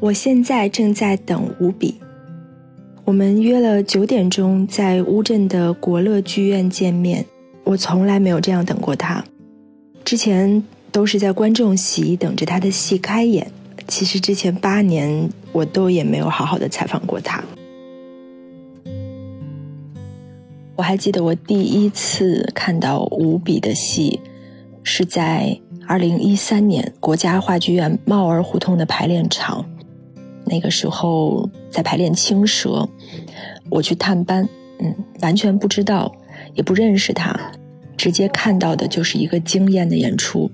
我现在正在等吴比。我们约了九点钟在乌镇的国乐剧院见面。我从来没有这样等过他，之前都是在观众席等着他的戏开演。其实之前八年我都也没有好好的采访过他。我还记得我第一次看到吴比的戏，是在二零一三年国家话剧院帽儿胡同的排练场。那个时候在排练《青蛇》，我去探班，嗯，完全不知道，也不认识他，直接看到的就是一个惊艳的演出。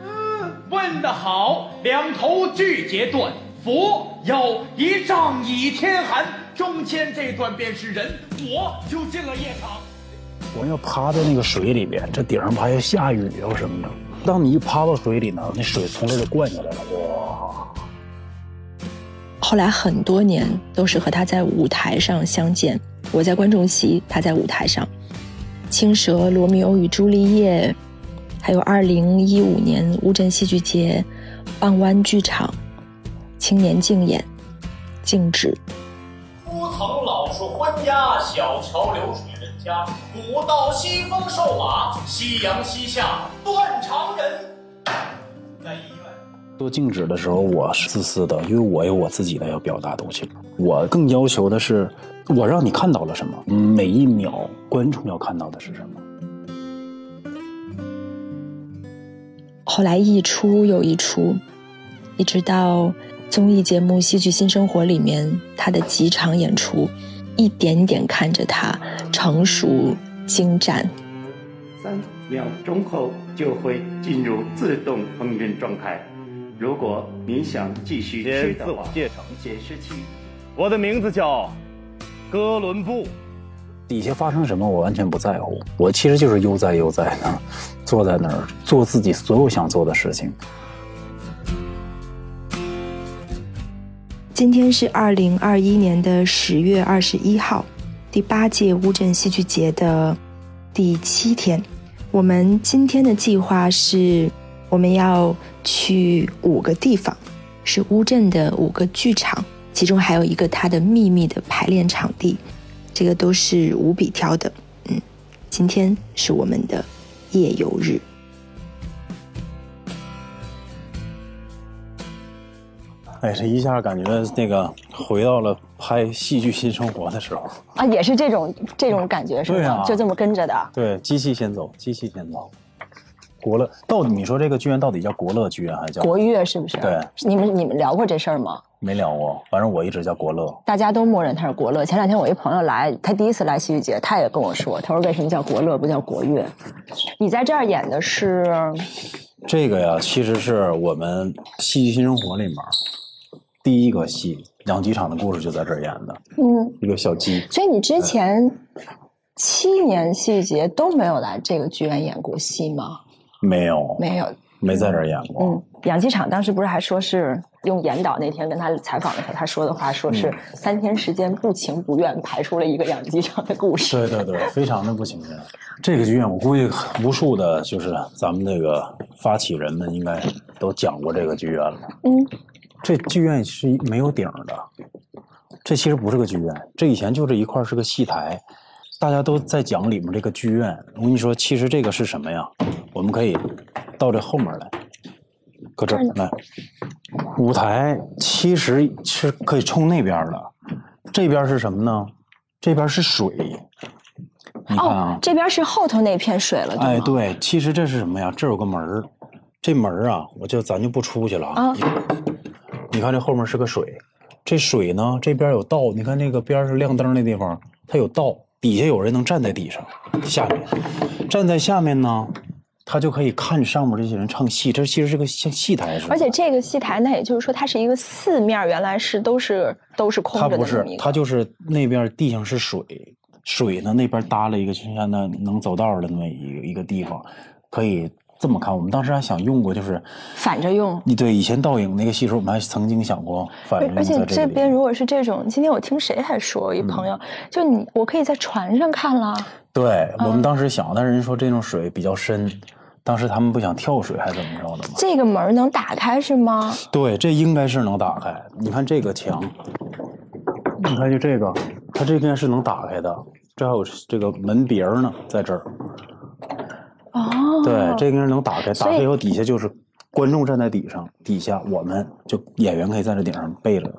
嗯问得好，两头俱截断，佛有一丈倚天寒，中间这段便是人，我就进了夜场。我要趴在那个水里边，这顶上怕要下雨啊什么的。当你一趴到水里呢，那水从这就灌下来了，哇！后来很多年都是和他在舞台上相见，我在观众席，他在舞台上，《青蛇》《罗密欧与朱丽叶》，还有二零一五年乌镇戏剧节，傍湾剧场，青年竞演，静止。枯藤老树昏鸦，小桥流水人家，古道西风瘦马，夕阳西下断肠人。在。做静止的时候，我是自私的，因为我有我自己的要表达东西。我更要求的是，我让你看到了什么，每一秒观众要看到的是什么。后来一出又一出，一直到综艺节目《戏剧新生活》里面他的几场演出，一点点看着他成熟精湛。三秒钟后就会进入自动烹饪状态。如果您想继续吃的话，介绍显示器。我的名字叫哥伦布。底下发生什么我完全不在乎，我其实就是悠哉悠哉的，坐在那儿做自己所有想做的事情。今天是二零二一年的十月二十一号，第八届乌镇戏剧节的第七天。我们今天的计划是，我们要去五个地方，是乌镇的五个剧场，其中还有一个它的秘密的排练场地，这个都是无比挑的。嗯，今天是我们的夜游日。哎，这一下感觉那个回到了拍戏剧新生活的时候。啊，也是这种这种感觉是吗？对啊就这么跟着的。对，机器先走，机器先走。国乐到底你说这个剧院到底叫国乐剧院还是叫国乐是不是？对，你们你们聊过这事儿吗？没聊过，反正我一直叫国乐。大家都默认它是国乐。前两天我一朋友来，他第一次来戏剧节，他也跟我说，他说为什么叫国乐不叫国乐？你在这儿演的是这个呀，其实是我们《戏剧新生活》里面第一个戏，养鸡场的故事就在这儿演的，嗯，一个小鸡。所以你之前七年戏剧节都没有来这个剧院演过戏吗？没有，没有。没在这儿演过。嗯，养鸡场当时不是还说是用严导那天跟他采访的时候，他说的话说是三天时间不情不愿排出了一个养鸡场的故事。对对对，非常的不情愿。这个剧院，我估计无数的，就是咱们那个发起人们应该都讲过这个剧院了。嗯，这剧院是没有顶的，这其实不是个剧院，这以前就这一块是个戏台，大家都在讲里面这个剧院。我跟你说，其实这个是什么呀？我们可以到这后面来，搁这儿来。舞台其实是可以冲那边的，这边是什么呢？这边是水。你看啊哦，，这边是后头那片水了，哎，对，其实这是什么呀？这有个门儿，这门儿啊，我就咱就不出去了啊你看这后面是个水，这水呢这边有道，你看那个边儿是亮灯那地方，它有道，底下有人能站在地上，下面站在下面呢，他就可以看上面这些人唱戏，这其实是个像戏台似的。而且这个戏台，那也就是说，它是一个四面原来是都是都是空它不是着的这么一，个。它就是那边地上是水，水呢那边搭了一个就像那能走道的那么一个一个地方，可以这么看。我们当时还想用过，就是反着用。你对以前倒影那个戏时候，我们还曾经想过反着用而而且这边如果是这种，今天我听谁还说，一嗯朋友，就你我可以在船上看了。对我嗯们当时想，但是人说这种水比较深，当时他们不想跳水还是怎么着的吗？这个门能打开是吗？对，这应该是能打开。你看这个墙，你看就这个，它这边是能打开的。这还有这个门别儿呢，在这儿。哦，对，这个是能打开，打开以后底下就是观众站在底上，底下我们就演员可以在这顶上背着，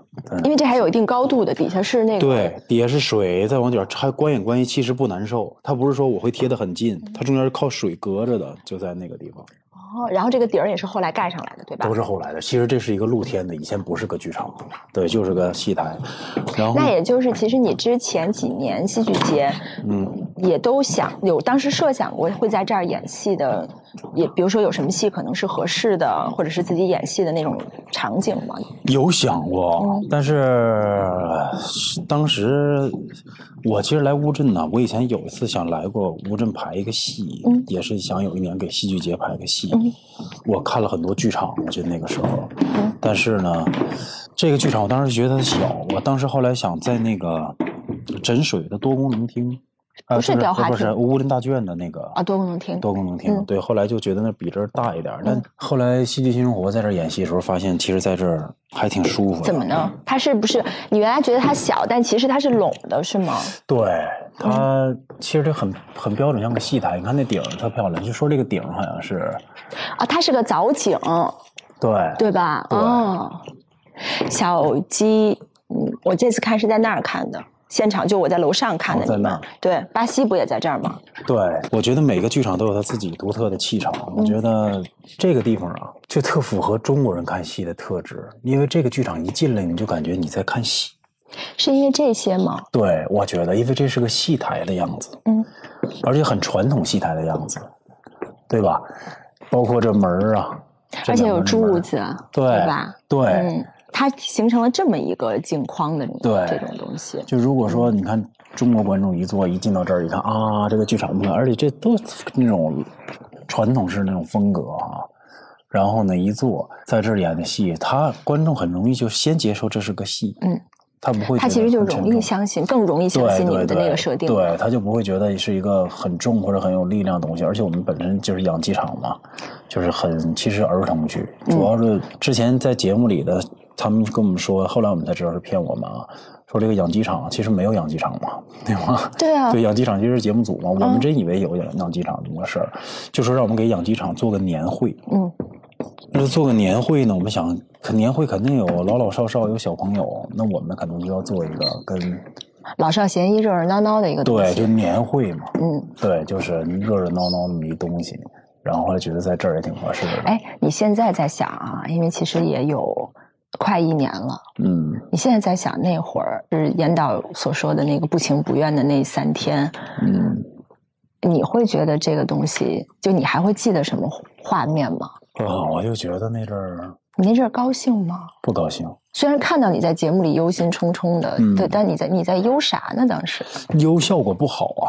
因为这还有一定高度的，底下是那个对，底下是水，再往底下还观演关系其实不难受。它不是说我会贴得很近，它中间是靠水隔着的，就在那个地方。哦，然后这个底儿也是后来盖上来的，对吧？都是后来的。其实这是一个露天的，以前不是个剧场，对，就是个戏台。然后那也就是，其实你之前几年戏剧节，嗯，也都想有，当时设想过会在这儿演戏的，也比如说有什么戏可能是合适的，或者是自己演戏的那种场景吗？有想过，嗯但是当时我其实来乌镇呢，我以前有一次想来过乌镇排一个戏，嗯也是想有一年给戏剧节排个戏。嗯我看了很多剧场，我记得那个时候，嗯但是呢，这个剧场我当时觉得它小，我当时后来想在那个枕水的多功能厅，啊，不是雕花不是乌林大剧院的那个啊，多功能厅。多功能厅，嗯对，后来就觉得那比这儿大一点儿。但后来戏剧新生活在这儿演戏的时候，发现其实在这儿还挺舒服的。怎么呢？它是不是你原来觉得它小，但其实它是拢的，是吗？对，它嗯其实这很很标准，像个戏台。你看那顶特漂亮，就说这个顶好像是啊，它是个藻井，对对吧？对哦，小鸡，嗯，我这次看是在那儿看的，现场就我在楼上看的在那儿。对，巴西不也在这儿吗？对，我觉得每个剧场都有它自己独特的气场。我嗯觉得这个地方啊，就特符合中国人看戏的特质，因为这个剧场一进来，你就感觉你在看戏。是因为这些吗？对，我觉得，因为这是个戏台的样子，嗯，而且很传统戏台的样子，对吧？包括这门儿啊，而且有柱子，对吧？对，嗯，它形成了这么一个镜框的对这种东西。就如果说你看中国观众一坐一进到这儿一看啊，这个剧场不而且这都那种传统式那种风格啊。然后呢，一坐在这儿演的戏，他观众很容易就先接受这是个戏，嗯，他不会觉得它其实就容易相信，更容易相信你们的那个设定。对，他就不会觉得是一个很重或者很有力量的东西。而且我们本身就是养鸡场嘛，就是很其实儿童剧，主要是之前在节目里的他们跟我们说，后来我们才知道是骗我们啊，说这个养鸡场其实没有养鸡场嘛，对吗？对啊对，养鸡场其实是节目组嘛，我们嗯真以为有养养鸡场这么个事儿，就说让我们给养鸡场做个年会。嗯，那做个年会呢，我们想，肯年会肯定有老老少少，有小朋友，那我们可能就要做一个跟老少咸宜、热热闹闹的一个东西对，就年会嘛，嗯，对，就是热热闹闹那么一东西。然后后来觉得在这儿也挺合适的。哎，你现在在想啊，因为其实也有快一年了。嗯，你现在在想那会儿，就是严导所说的那个不情不愿的那三天，嗯，你会觉得这个东西，就你还会记得什么画面吗？啊，我就觉得那阵儿你那阵儿高兴吗？不高兴，虽然看到你在节目里忧心忡忡的，嗯对，但你在你在忧啥呢？当时，忧效果不好啊。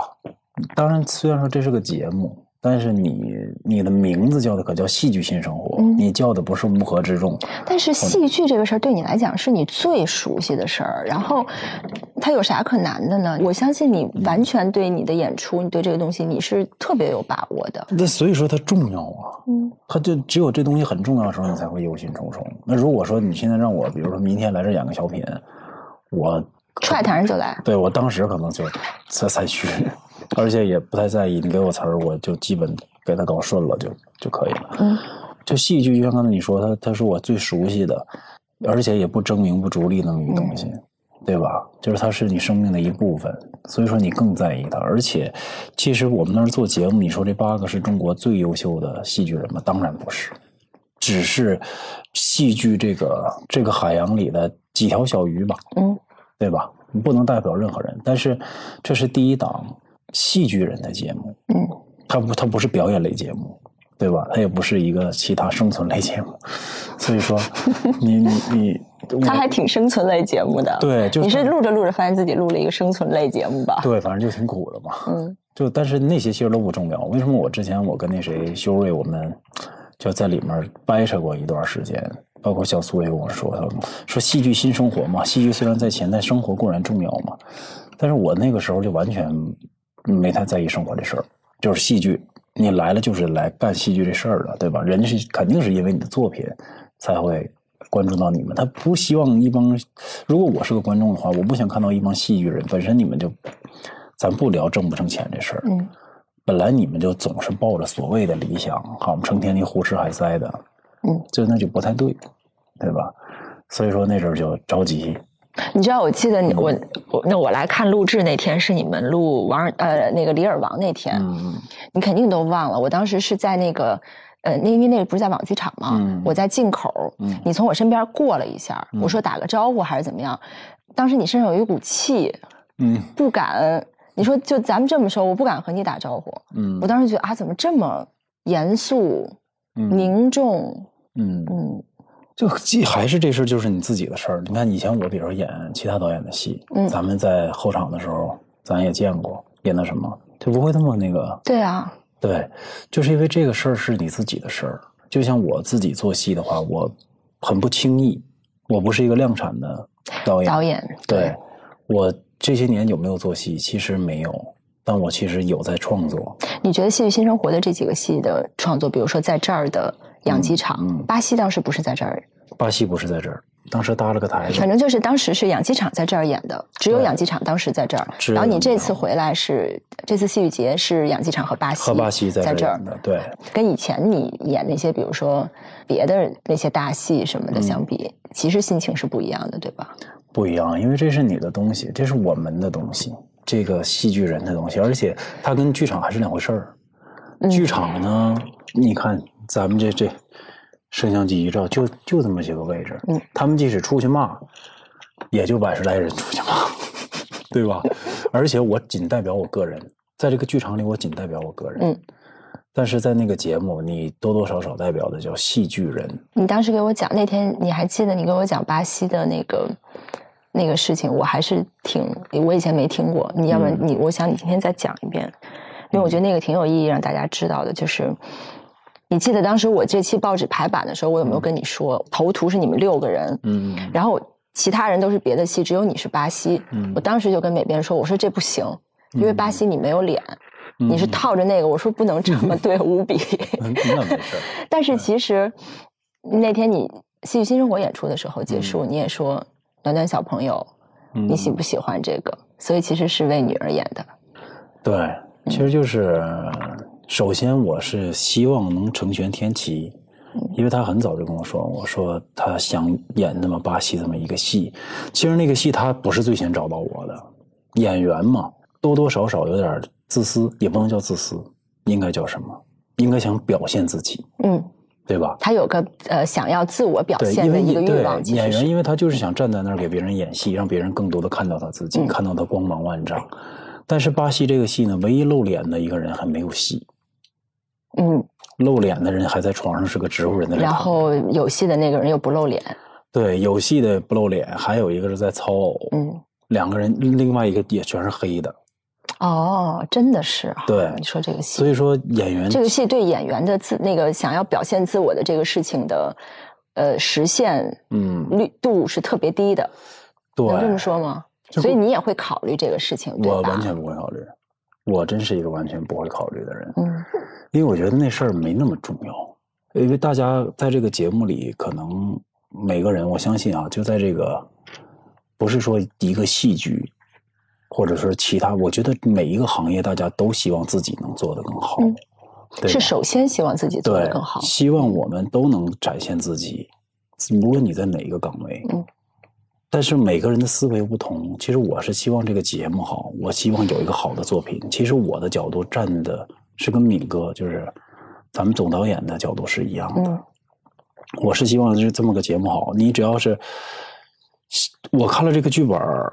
当然，虽然说这是个节目，但是你你的名字叫的可叫戏剧性生活，嗯你叫的不是乌合之众。但是戏剧这个事儿对你来讲是你最熟悉的事儿，然后它有啥可难的呢？我相信你完全对你的演出，你对这个东西你是特别有把握的。那所以说它重要啊，嗯，它就只有这东西很重要的时候，你才会忧心忡忡。那如果说你现在让我，比如说明天来这儿演个小品，我踹台上就来。对我当时可能就才才去，而且也不太在意，你给我词儿，我就基本给他搞顺了就就可以了。嗯，就戏剧，就像刚才你说，它它是我最熟悉的，而且也不争名不逐利那么一个东西，对吧？就是它是你生命的一部分，所以说你更在意它。而且，其实我们那儿做节目，你说这八个是中国最优秀的戏剧人吗？当然不是，只是戏剧这个这个海洋里的几条小鱼吧。嗯对吧？你不能代表任何人，但是这是第一档戏剧人的节目，嗯，它不，它不是表演类节目，对吧？它也不是一个其他生存类节目，所以说你你 你，他还挺生存类节目的。对，就你是录着录着发现自己录了一个生存类节目吧？对，反正就挺苦的嘛。嗯就但是那些其实都不重要。为什么我之前我跟那谁修睿我们就在里面掰扯过一段时间，包括小苏也跟我说，他说戏剧新生活嘛，戏剧虽然在前，但生活固然重要嘛。但是我那个时候就完全没太在意生活这事儿，就是戏剧你来了就是来干戏剧这事儿的，对吧？人家是肯定是因为你的作品才会关注到你们，他不希望一帮。如果我是个观众的话，我不想看到一帮戏剧人。本身你们就，咱不聊挣不挣钱这事儿，嗯本来你们就总是抱着所谓的理想，好成天的胡吃海塞的，嗯，就那就不太对，对吧？所以说那阵儿就着急，你知道，我记得你我我那我来看录制那天是你们录王尔呃那个李尔王那天，嗯你肯定都忘了。我当时是在那个呃，那因为那个不是在网剧场嘛，嗯我在进口，嗯你从我身边过了一下，嗯我说打个招呼还是怎么样？当时你身上有一股气，嗯不敢。你说就咱们这么说，我不敢和你打招呼。嗯，我当时觉得啊，怎么这么严肃、嗯凝重？嗯嗯就既还是这事儿就是你自己的事儿。你看以前我比如说演其他导演的戏，嗯咱们在后场的时候咱也见过，演的什么就不会那么那个。对啊，对，就是因为这个事儿是你自己的事儿。就像我自己做戏的话，我很不轻易，我不是一个量产的导演。导演对，我这些年有没有做戏？其实没有，但我其实有在创作。你觉得《戏剧新生活》的这几个戏的创作，比如说在这儿的养鸡场，嗯嗯巴西当时不是在这儿，巴西不是在这儿，当时搭了个台子反，正就是当时是养鸡场在这儿演的，只有养鸡场当时在这儿。然后你这次回来是这次戏剧节是养鸡场和巴西和巴西在在这儿对。跟以前你演那些比如说别的那些大戏什么的相比，其实心情是不一样的，对吧？不一样，因为这是你的东西，这是我们的东西，这个戏剧人的东西，而且它跟剧场还是两回事儿。嗯剧场呢，你看咱们这这摄像机一照，就就这么些个位置，嗯，他们即使出去骂，也就百十来人出去骂，对吧？而且我仅代表我个人，在这个剧场里，我仅代表我个人，嗯。但是在那个节目，你多多少少代表的叫戏剧人，你当时给我讲那天，你还记得你给我讲巴西的那个那个事情，我还是挺我以前没听过。你要不然嗯你，我想你今天再讲一遍，因为我觉得那个挺有意义，让大家知道的。就是你记得当时我这期报纸排版的时候，我有没有跟你说，头图是你们六个人，嗯然后其他人都是别的戏，只有你是巴西。嗯我当时就跟美编说，我说这不行，因为巴西你没有脸。嗯你是套着那个，我说不能这么对无比。嗯那没事。但是其实那天你戏剧新生活演出的时候结束，你也说暖暖小朋友，嗯你喜不喜欢这个？所以其实是为女儿演的。对，其实就是，首先我是希望能成全天琪，因为他很早就跟我说，我说他想演那么巴西这么一个戏。其实那个戏他不是最先找到我的，演员嘛，多多少少有点自私，也不能叫自私，应该叫什么？应该想表现自己，嗯，对吧？他有个呃想要自我表，现的一个欲望，演员，因为他就是想站在那儿给别人演戏，让别人更多的看到他自己，嗯看到他光芒万丈。但是巴西这个戏呢，唯一露脸的一个人还没有戏，嗯，露脸的人还在床上是个植物人在这躺着。然后有戏的那个人又不露脸，对有戏的不露脸，还有一个是在操偶，嗯，两个人，另外一个也全是黑的。哦，真的是啊，对你说这个戏所，以说演员这个戏对演员的自那个想要表现自我的这个事情的呃实现嗯，率度是特别低的，对，能这么说吗？所以你也会考虑这个事情？我完全不会考虑，我真是一个完全不会考虑的人。嗯因为我觉得那事儿没那么重要，因为大家在这个节目里，可能每个人，我相信啊，就在这个，不是说一个戏剧，或者说其他，我觉得每一个行业，大家都希望自己能做得更好，嗯对是首先希望自己做得更好。希望我们都能展现自己，无论你在哪一个岗位，嗯。但是每个人的思维不同，其实我是希望这个节目好，我希望有一个好的作品。其实我的角度站的是跟敏哥，就是咱们总导演的角度是一样的。嗯我是希望是这么个节目好。你只要是我看了这个剧本儿，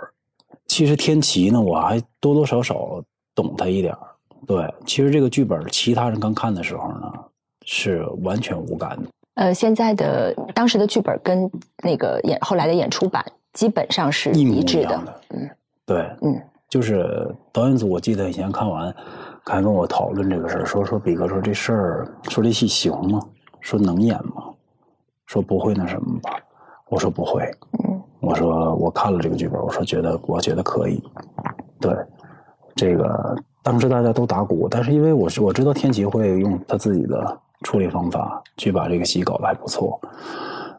其实天齐呢，我还多多少少懂他一点儿。对，其实这个剧本，其他人刚看的时候呢，是完全无感的。呃，现在的当时的剧本跟那个演后来的演出版基本上是一模一样的嗯对，嗯就是导演组，我记得以前看完，还跟我讨论这个事儿，说说比哥说这事儿，说这戏行吗？说能演吗？说不会那什么吧？我说不会。嗯我说我看了这个剧本，我说觉得我觉得可以。对，这个当时大家都打鼓，但是因为我是我知道天琪会用他自己的处理方法去把这个戏搞得还不错，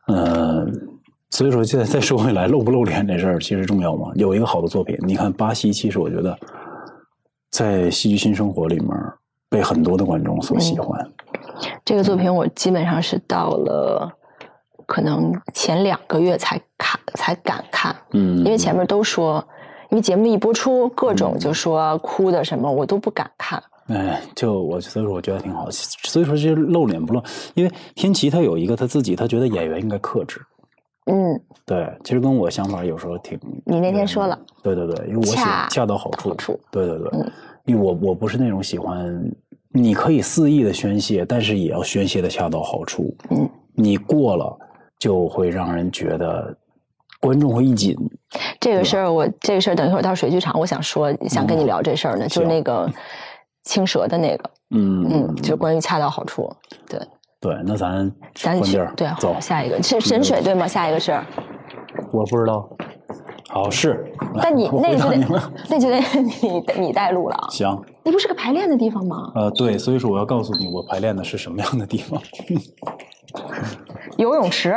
嗯、所以说现在再说回来，露不露脸这事儿其实重要吗？有一个好的作品，你看巴西，其实我觉得在戏剧新生活里面被很多的观众所喜欢。这个作品我基本上是到了可能前两个月才看，才敢看，嗯，因为前面都说，因为节目一播出，各种就说哭的什么，我都不敢看。哎，就我所以说我觉得挺好，所以说其实露脸不露，因为天琪他有一个他自己，他觉得演员应该克制。嗯，对，其实跟我想法有时候挺。你那天说了，对对对，因为我喜恰欢恰到好处。好处对对对，嗯因为我我不是那种喜欢，你可以肆意的宣泄，但是也要宣泄的恰到好处。嗯，你过了就会让人觉得观众会一紧。这个事儿我这个事儿等一会儿到水剧场，我想说想跟你聊这事儿呢，就是那个青蛇的那个，嗯嗯，就关于恰到好处。对，对，那咱咱去对走。下一个是神水对吗？下一个是，我不知道。好是，但你 我那就得。那就得你你带路了啊，行，那不是个排练的地方吗？呃，对，所以说我要告诉你，我排练的是什么样的地方。游泳池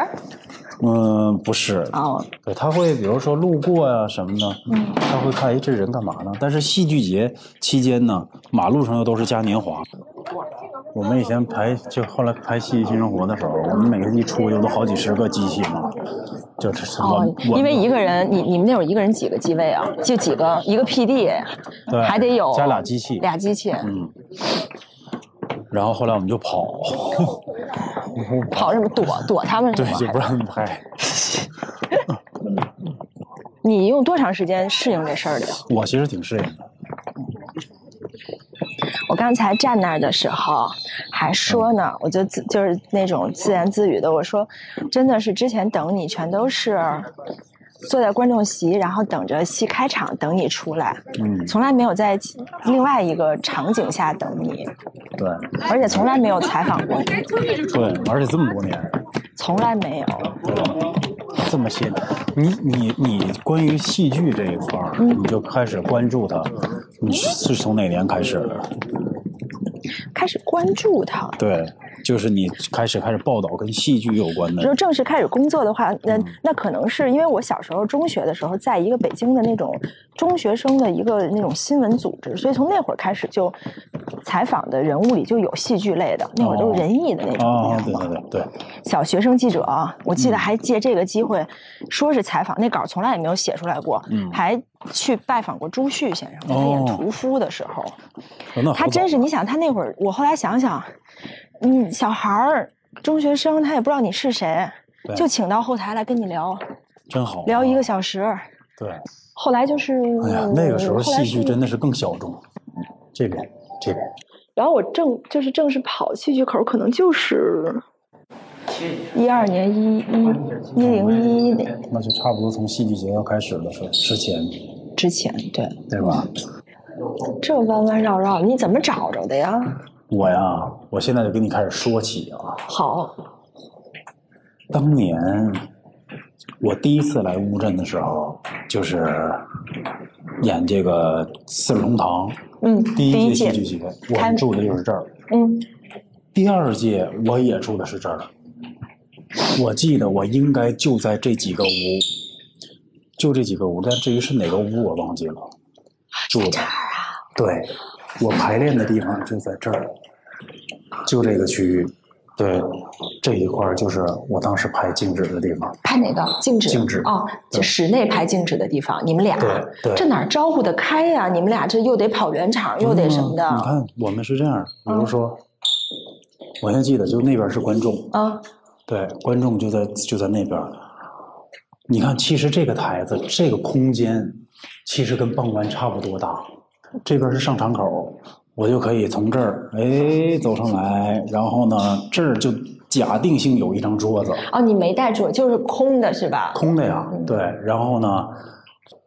嗯，不是，哦，对，他会比如说路过呀、什么的，嗯他会看，哎，这人干嘛呢？但是戏剧节期间呢，马路上又都是嘉年华。我们以前排，就后来拍《戏剧新生活》的时候，我们每个一出去都好几十个机器嘛，就是因为一个人，你你们那会儿一个人几个机位啊？就几个，一个 PD，对还得有加俩机器，俩机器，嗯，然后后来我们就跑，跑什么躲躲他们是对，吗？就不让他们拍。你用多长时间适应这事儿的？我其实挺适应的，我刚才站那儿的时候还说呢，我就自就是那种自言自语的，我说真的是之前等你全都是坐在观众席，然后等着戏开场等你出来，嗯，从来没有在另外一个场景下等你，对而且从来没有采访过你，对，而且这么多年，从来没有。这么些年，你你你关于戏剧这一块儿，嗯你就开始关注它，你是从哪年开始的？开始关注他。对，就是你开始开始报道跟戏剧有关的你说，正式开始工作的话，那嗯。那可能是因为我小时候中学的时候，在一个北京的那种中学生的一个那种新闻组织，所以从那会儿开始就采访的人物里就有戏剧类的，那会儿都是仁义的那种，哦，对？对对对，小学生记者啊，我记嗯。得还借这个机会，说是采访那稿从来也没有写出来过，嗯。还去拜访过朱旭先生，在他演哦。屠夫的时候，哦他真是，你想他那会儿，我后来想想，嗯，小孩儿、中学生，他也不知道你是谁，就请到后台来跟你聊真好啊聊一个小时。对，后来就是，哎呀，那个时候戏剧真的是更小众。这边这边，然后我正就是正式跑戏剧口，可能就是一二年一一一零一一年那就差不多从戏剧节要开始的时候之前，之前，对，对吧？这弯弯绕绕，你怎么找着的呀？我呀，我现在就跟你开始说起啊。好，当年我第一次来乌镇的时候，就是演这个《四世同堂》嗯，第一届戏剧节，我们住的就是这儿。嗯，第二届我也住的是这儿，我记得我应该就在这几个屋，就这几个屋，但至于是哪个屋我忘记了。住的，对，我排练的地方就在这儿，就这个区域，对，这一块儿就是我当时拍静止的地方。拍哪个静止？静止哦，就室内拍静止的地方，你们俩这哪儿招呼得开呀？你们俩这又得跑圆场，又得什么的嗯你看，我们是这样，比如说，我现在记得就那边是观众，啊？对，观众就在就在那边。你看，其实这个台子这个空间，其实跟傍观差不多大。这边是上场口，我就可以从这儿哎走上来，然后呢这儿就假定性有一张桌子，哦，你没带桌，就是空的是吧？空的呀，嗯对。然后呢，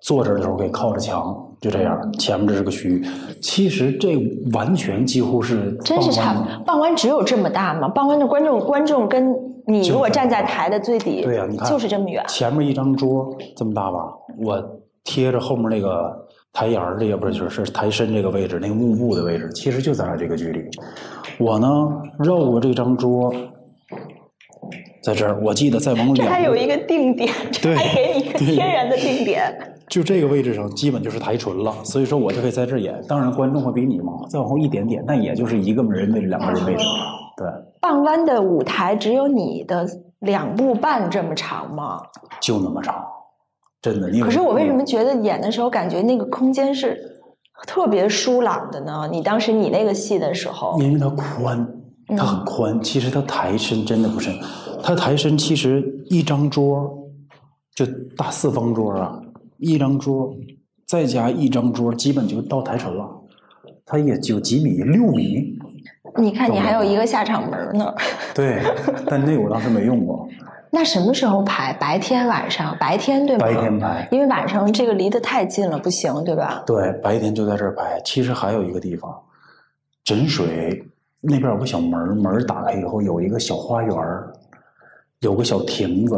坐这儿的时候可以靠着墙，就这样。前面这是个区域，其实这完全几乎是真是差不。傍晚只有这么大吗？傍晚的观众，观众跟你如果站在台的最底，对呀、你看就是这么远。前面一张桌这么大吧，我贴着后面那个台沿儿的，也不是就是是台身这个位置，那个幕布的位置，其实就咱俩这个距离。我呢绕过这张桌，在这儿，我记得再往这还有一个定点，这对还给你一个天然的定点。就这个位置上，基本就是台唇了，所以说我就可以在这儿演。当然，观众会比你忙，再往后一点点，但也就是一个人位置，两个人位置。对，傍弯的舞台只有你的两步半这么长吗？就那么长，真的。你可是我为什么觉得演的时候感觉那个空间是特别舒朗的呢？你当时你那个戏的时候，因为它宽，它很宽。其实它台身真的不深，它台身其实一张桌，就大四方桌啊，一张桌再加一张桌，基本就到台身了。它也就几米，六米。你看你还有一个下场门呢。对，但那个我当时没用过，那什么时候排？白天晚上？白天对吗？白天排。因为晚上这个离得太近了，不行，对吧？对，白天就在这儿拍。其实还有一个地方，枕水那边有个小门，门打开以后有一个小花园，有个小亭子。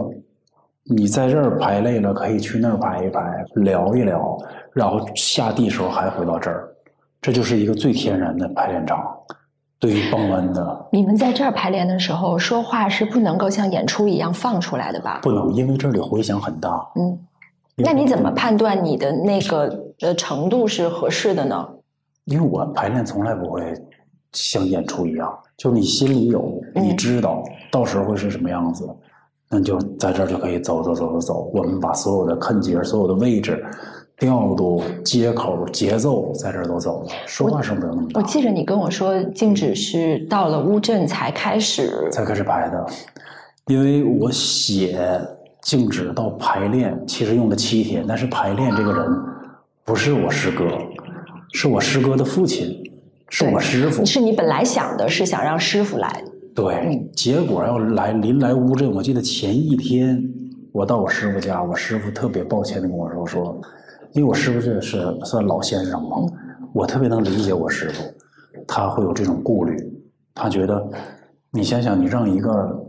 你在这儿排累了，可以去那儿排一排，聊一聊，然后下地时候还回到这儿。这就是一个最天然的排练场。对于傍湾的你们在这儿排练的时候，说话是不能够像演出一样放出来的吧？不能，因为这里回响很大。嗯，那你怎么判断你的那个呃程度是合适的呢？因为我排练从来不会像演出一样，就你心里有，你知道到时候会是什么样子，那就在这儿就可以走走走走走。我们把所有的坑节、所有的位置、调度、接口、节奏在这儿都走了，说话声不用那么大，我记着你跟我说，静止是到了乌镇才开始。才开始排的。因为我写静止到排练，其实用了七天，但是排练这个人不是我师哥，是我师哥的父亲，是我师傅。是你本来想的是想让师傅来，对，结果要来临来乌镇，我记得前一天我到我师傅家，我师傅特别抱歉的跟我说说，因为我师傅这是算老先生嘛，我特别能理解我师傅，他会有这种顾虑，他觉得你想想，你让一个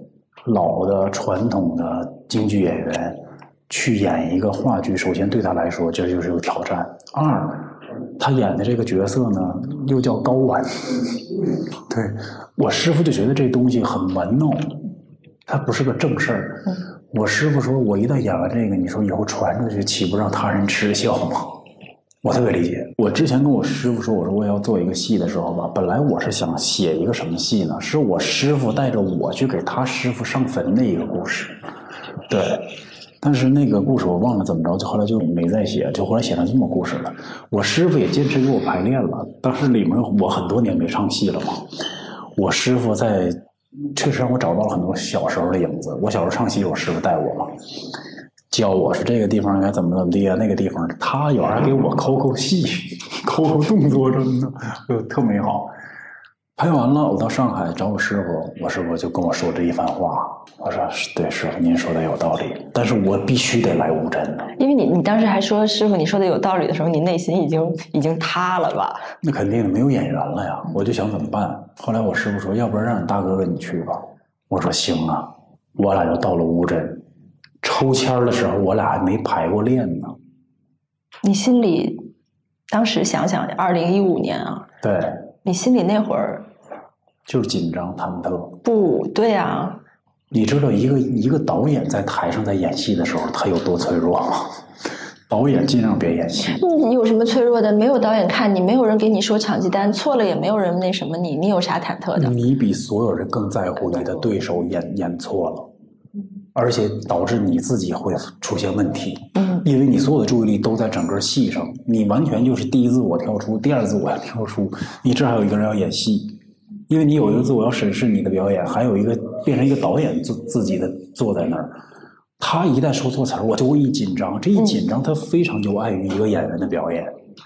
老的传统的京剧演员去演一个话剧，首先对他来说这就是有挑战，二他演的这个角色呢又叫高玩。对我师傅就觉得这东西很玩弄，他不是个正事儿。我师傅说，我一旦演完这个，你说以后传出去，岂不让他人耻笑吗？我特别理解。我之前跟我师傅说，我说我要做一个戏的时候吧，本来我是想写一个什么戏呢？是我师傅带着我去给他师傅上坟的一个故事。对，但是那个故事我忘了怎么着，就后来就没再写，就后来写成这么故事了。我师傅也坚持给我排练了，但是里面我很多年没唱戏了嘛。我师傅在，确实让我找到了很多小时候的影子。我小时候唱戏，我师傅带我嘛，教我是这个地方应该怎么怎么地啊，那个地方他有时候还给我抠抠戏，抠抠动作什么的，就特美好。拍完了，我到上海找我师傅，我师傅就跟我说这一番话。我说：“对，师傅您说的有道理，但是我必须得来乌镇的。因为你你当时还说师傅你说的有道理的时候，你内心已经已经塌了吧？那肯定，没有演员了呀。我就想怎么办？后来我师傅说：“要不然让你大哥跟你去吧。”我说：“行啊。”我俩就到了乌镇。抽签儿的时候，我俩还没排过练呢。你心里当时想想，二零一五年啊，对，你心里那会儿就是紧张忐忑。不对啊，你知道一个一个导演在台上在演戏的时候，他有多脆弱吗？导演尽量别演戏。你有什么脆弱的？没有导演看你，没有人给你说抢戏单，错了也没有人那什么你，你有啥忐忑的？你比所有人更在乎你的对手演演错了，而且导致你自己会出现问题。嗯，因为你所有的注意力都在整个戏上，你完全就是第一自我跳出，第二自我要跳出，你这还有一个人要演戏，因为你有一个自我要审视你的表演，还有一个变成一个导演自自己的坐在那儿，他一旦说错词儿，我就会一紧张，这一紧张他非常有碍于一个演员的表演，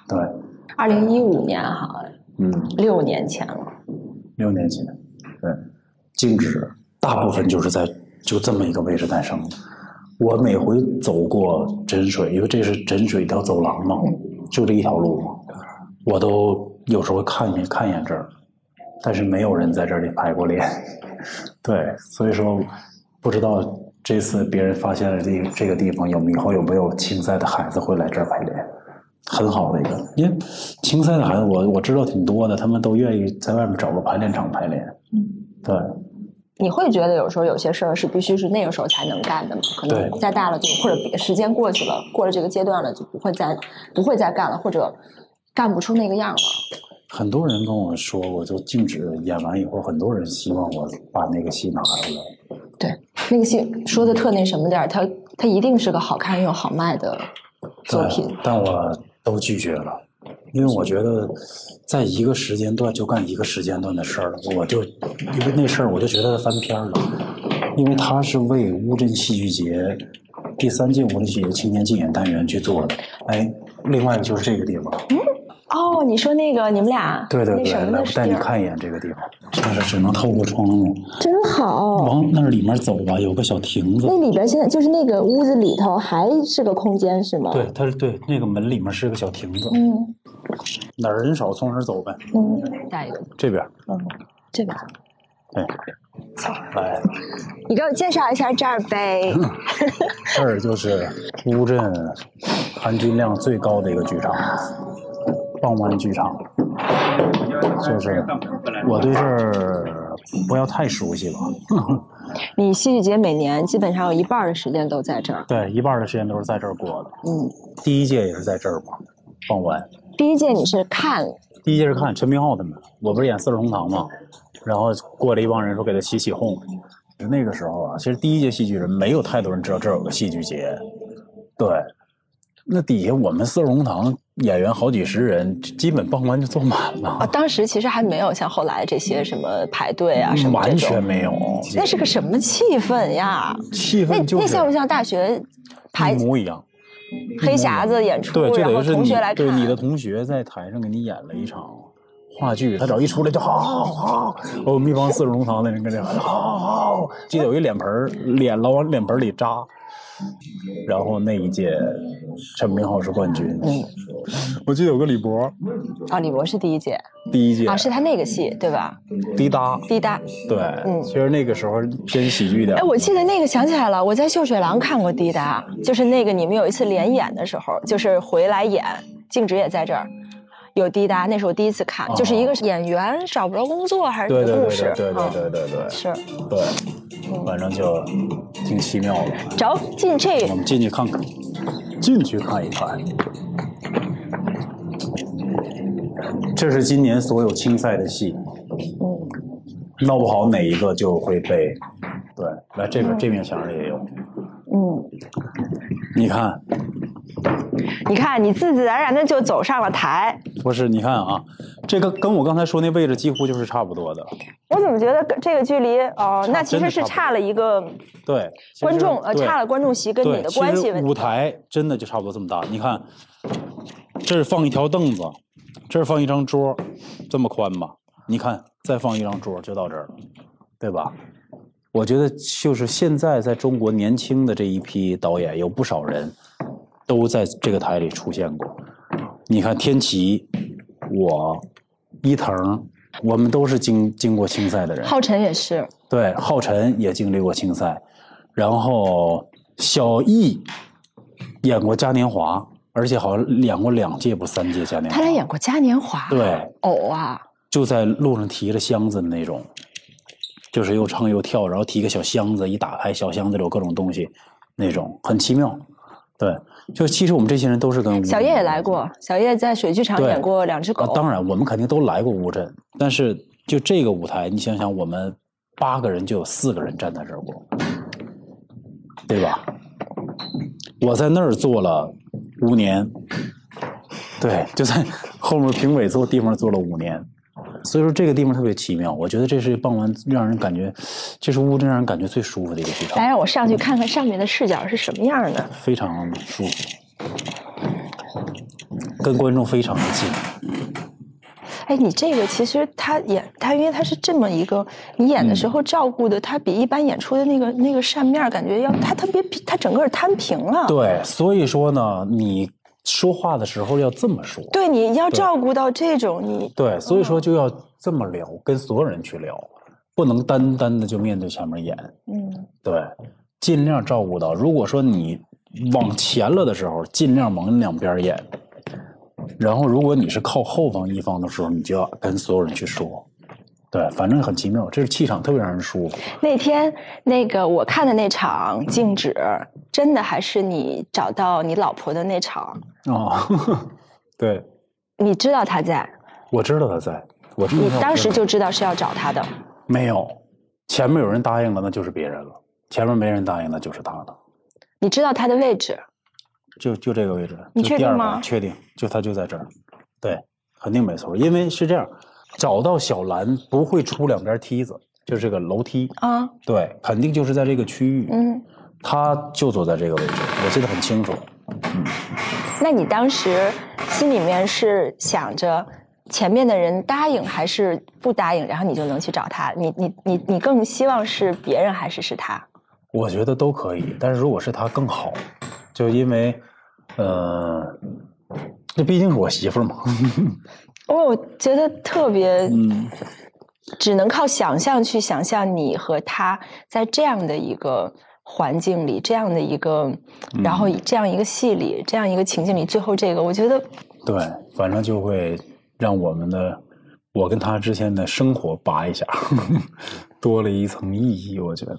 对，二零一五年哈，嗯，六年前了。六年前，对，静止大部分就是在就这么一个位置诞生的。我每回走过枕水，因为这是枕水一条走廊嘛，就这一条路嘛，我都有时候看一眼看一眼这儿，但是没有人在这里排过练。对，所以说不知道这次别人发现了这这个地方有以后有没有青赛的孩子会来这儿排练。很好的一个，因为青赛的孩子我我知道挺多的，他们都愿意在外面找个排练场排练。嗯，对，你会觉得有时候有些事儿是必须是那个时候才能干的吗？可能再大了就或者时间过去了，过了这个阶段了就不会再不会再干了，或者干不出那个样了。很多人跟我说我，就禁止演完以后，很多人希望我把那个戏拿来了。对，那个戏说的特那什么点儿，它它一定是个好看又好卖的作品。但我都拒绝了，因为我觉得在一个时间段就干一个时间段的事儿，我就因为那事儿我就觉得翻篇儿了，因为他是为乌镇戏剧节第三届乌镇戏剧节青年竞演单元去做的。哎，另外就是这个地方，哦，你说那个你们俩对对对，来，我带你看一眼这个地方，就是只能透过窗户真好。往那里面走吧，有个小亭子那。里边现在就是那个屋子里头还是个空间是吗？对，它是对那个门里面是个小亭子，嗯哪儿人少从哪儿走呗。嗯，下一个，这边，嗯，这边。对，来，你给我介绍一下这儿呗。这儿就是乌镇含金量最高的一个剧场，傍晚剧场。就是我对这儿不要太熟悉吧，你戏剧节每年基本上有一半的时间都在这儿。对，一半的时间都是在这儿过的。嗯，第一届也是在这儿吧，傍晚。第一届你是看第一届是看陈明昊他们，我不是演《四世同堂》嘛，然后过来一帮人说给他起起哄。那个时候啊，其实第一届戏剧人没有太多人知道这儿有个戏剧节，对。那底下我们四世同堂演员好几十人，基本傍晚就坐满了啊，当时其实还没有像后来这些什么排队啊什么这完全没有。那是个什么气氛呀？气氛就是那像不像大学排一模一样。黑匣子演出，对，就然后等于是你同学来看？对你的同学在台上给你演了一场话剧，他只要一出来就好好好，我们一帮四世同堂的人跟这好好好，记得有一脸盆儿脸老往脸盆里扎，然后那一届陈明昊是冠军，嗯，我记得有个李博，啊，李博是第一届第一届啊，是他那个戏对吧？滴答，滴答。对，嗯其实那个时候偏喜剧点哎，，我记得那个想起来了，我在秀水廊看过滴答，就是那个你们有一次联演的时候，就是回来演，静止也在这儿。有滴答，那是我第一次看，就是一个演员找不着工作还是对对对一个故事，对对啊对对对是对，反正就挺奇妙的。走进去我们进去看看，进去看一看。这是今年所有青赛的戏，嗯闹不好哪一个就会被。对，来这边这面墙上也有，嗯，你看，你看你自自然然的就走上了台，不是？你看啊，这个跟我刚才说那位置几乎就是差不多的。我怎么觉得这个距离哦，差那其实是差了一个对，观众呃差了观众席跟你，的关系问题。舞台真的就差不多这么大。你看，这儿放一条凳子，这儿放一张桌，这么宽吧？你看，再放一张桌就到这儿了，对吧？我觉得就是现在在中国年轻的这一批导演，有不少人都在这个台里出现过。你看天琪，我，伊藤，我们都是经经过青赛的人。浩辰也是，对，浩辰也经历过青赛，然后小艺演过嘉年华，而且好像演过两届不三届嘉年华。他俩演过嘉年华，对，偶啊，就在路上提着箱子的那种，就是又唱又跳，然后提个小箱子，一打开小箱子里有各种东西，那种很奇妙。对，就其实我们这些人都是跟小叶也来过，小叶在水剧场演过两只狗。啊，，当然，我们肯定都来过乌镇，但是就这个舞台，你想想，我们八个人就有四个人站在这儿过，对吧？我在那儿做了五年，对，就在后面评委坐地方坐了五年，所以说这个地方特别奇妙。我觉得这是傍晚让人感觉，这是乌镇让人感觉最舒服的一个剧场来，让我上去看看上面的视角是什么样的。非常舒服，跟观众非常的近。哎，你这个其实他演他，因为他是这么一个，你演的时候照顾的，他比一般演出的那个那个扇面感觉要他特别平，他整个摊平了。对，所以说呢，你说话的时候要这么说。对，你要照顾到这种你对，所以说就要这么聊，跟所有人去聊，不能单单的就面对前面演。嗯对，尽量照顾到。如果说你往前了的时候，尽量往两边演，然后如果你是靠后方一方的时候，你就要跟所有人去说。对，反正很奇妙，这是气场特别让人舒服。那天那个我看的那场静止，真的还是你找到你老婆的那场？哦，对，你知道他在，我知道他在，我知道你当时就知道是要找他的。没有，前面有人答应了，那就是别人了；前面没人答应，那就是他了。你知道他的位置，就就这个位置，你确定吗排确定，就他就在这儿，对，肯定没错。因为是这样，找到小兰不会出两边梯子，就是这个楼梯，啊，对，肯定就是在这个区域，嗯，他就坐在这个位置，我记得很清楚。嗯那你当时心里面是想着前面的人答应还是不答应，然后你就能去找他？你你你你更希望是别人还是是他？我觉得都可以，但是如果是他更好，就因为，呃，这毕竟是我媳妇儿嘛，哦，我觉得特别，嗯，只能靠想象去想象你和他在这样的一个环境里，这样的一个，然后这样一个戏里，这样一个情境里，最后这个，我觉得对，反正就会让我们的我跟他之间的生活拔一下，多了一层意义，我觉得。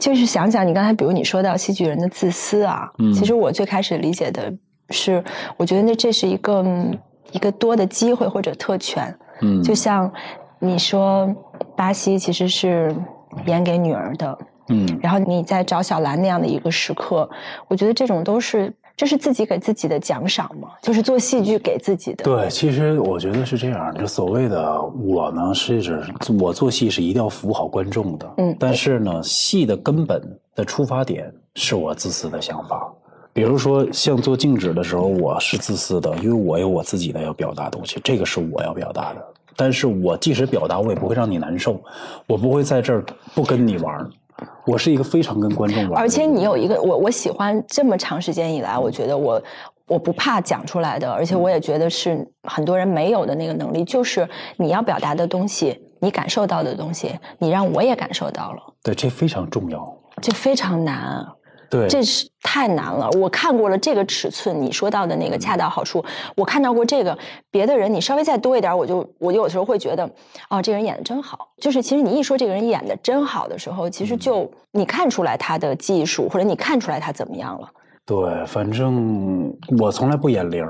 就是想想你刚才，比如你说到戏剧人的自私啊，嗯。其实我最开始理解的是，我觉得那这是一个嗯一个多的机会或者特权，嗯，就像你说巴西其实是演给女儿的，嗯。然后你在找小兰那样的一个时刻，我觉得这种都是这是自己给自己的奖赏嘛，就是做戏剧给自己的。对，其实我觉得是这样，就所谓的我呢，是指我做戏是一定要服务好观众的，嗯。但是呢，戏的根本的出发点是我自私的想法。比如说，像做静止的时候，我是自私的，因为我有我自己的要表达的东西，这个是我要表达的。但是我即使表达，我也不会让你难受，我不会在这儿不跟你玩儿。我是一个非常跟观众玩而且你有一个我我喜欢这么长时间以来，我觉得我我不怕讲出来的，而且我也觉得是很多人没有的那个能力，就是你要表达的东西，你感受到的东西，你让我也感受到了，对这非常重要。这非常难。对，这是太难了。我看过了这个尺寸，你说到的那个恰到好处，我看到过这个。别的人你稍微再多一点，我就我有时候会觉得，哦，这个人演的真好。就是其实你一说这个人演的真好的时候，其实就你看出来他的技术，或者你看出来他怎么样了。对，反正我从来不演零，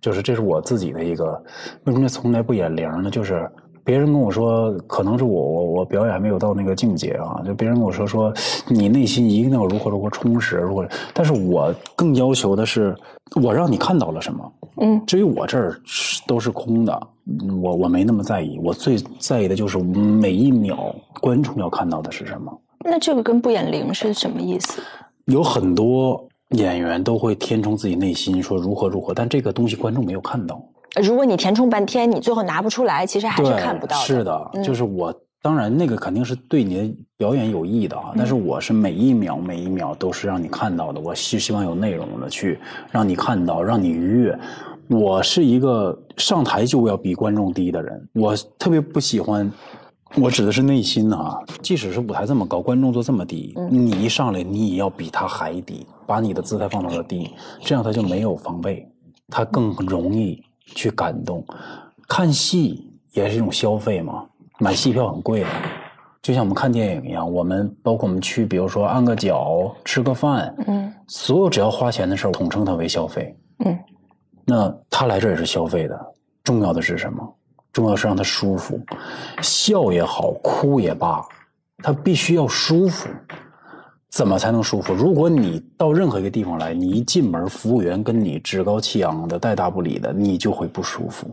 就是这是我自己的一个。为什么从来不演零呢？就是别人跟我说，可能是我我我表演还没有到那个境界啊。就别人跟我说说，你内心一定要如何如何充实，如何。但是我更要求的是，我让你看到了什么。嗯，至于我这儿都是空的，嗯我我没那么在意。我最在意的就是每一秒观众要看到的是什么。那这个跟不演零是什么意思？有很多演员都会填充自己内心说如何如何，但这个东西观众没有看到，如果你填充半天，你最后拿不出来，其实还是看不到的。是的，嗯就是我。当然，那个肯定是对你的表演有益的啊，但是我是每一秒每一秒都是让你看到的，我是希望有内容的去让你看到，让你愉悦。我是一个上台就要比观众低的人，我特别不喜欢。我指的是内心啊，即使是舞台这么高，观众坐这么低，嗯你一上来你也要比他还低，把你的姿态放到了低，这样他就没有防备，他更容易去感动。看戏也是一种消费嘛，买戏票很贵的，就像我们看电影一样，我们包括我们去，比如说按个脚、吃个饭，嗯所有只要花钱的事儿，统称它为消费。嗯，那他来这儿也是消费的，重要的是什么？重要是让他舒服，笑也好，哭也罢，他必须要舒服。怎么才能舒服？如果你到任何一个地方来，你一进门，服务员跟你趾高气扬的、带大不理的，你就会不舒服，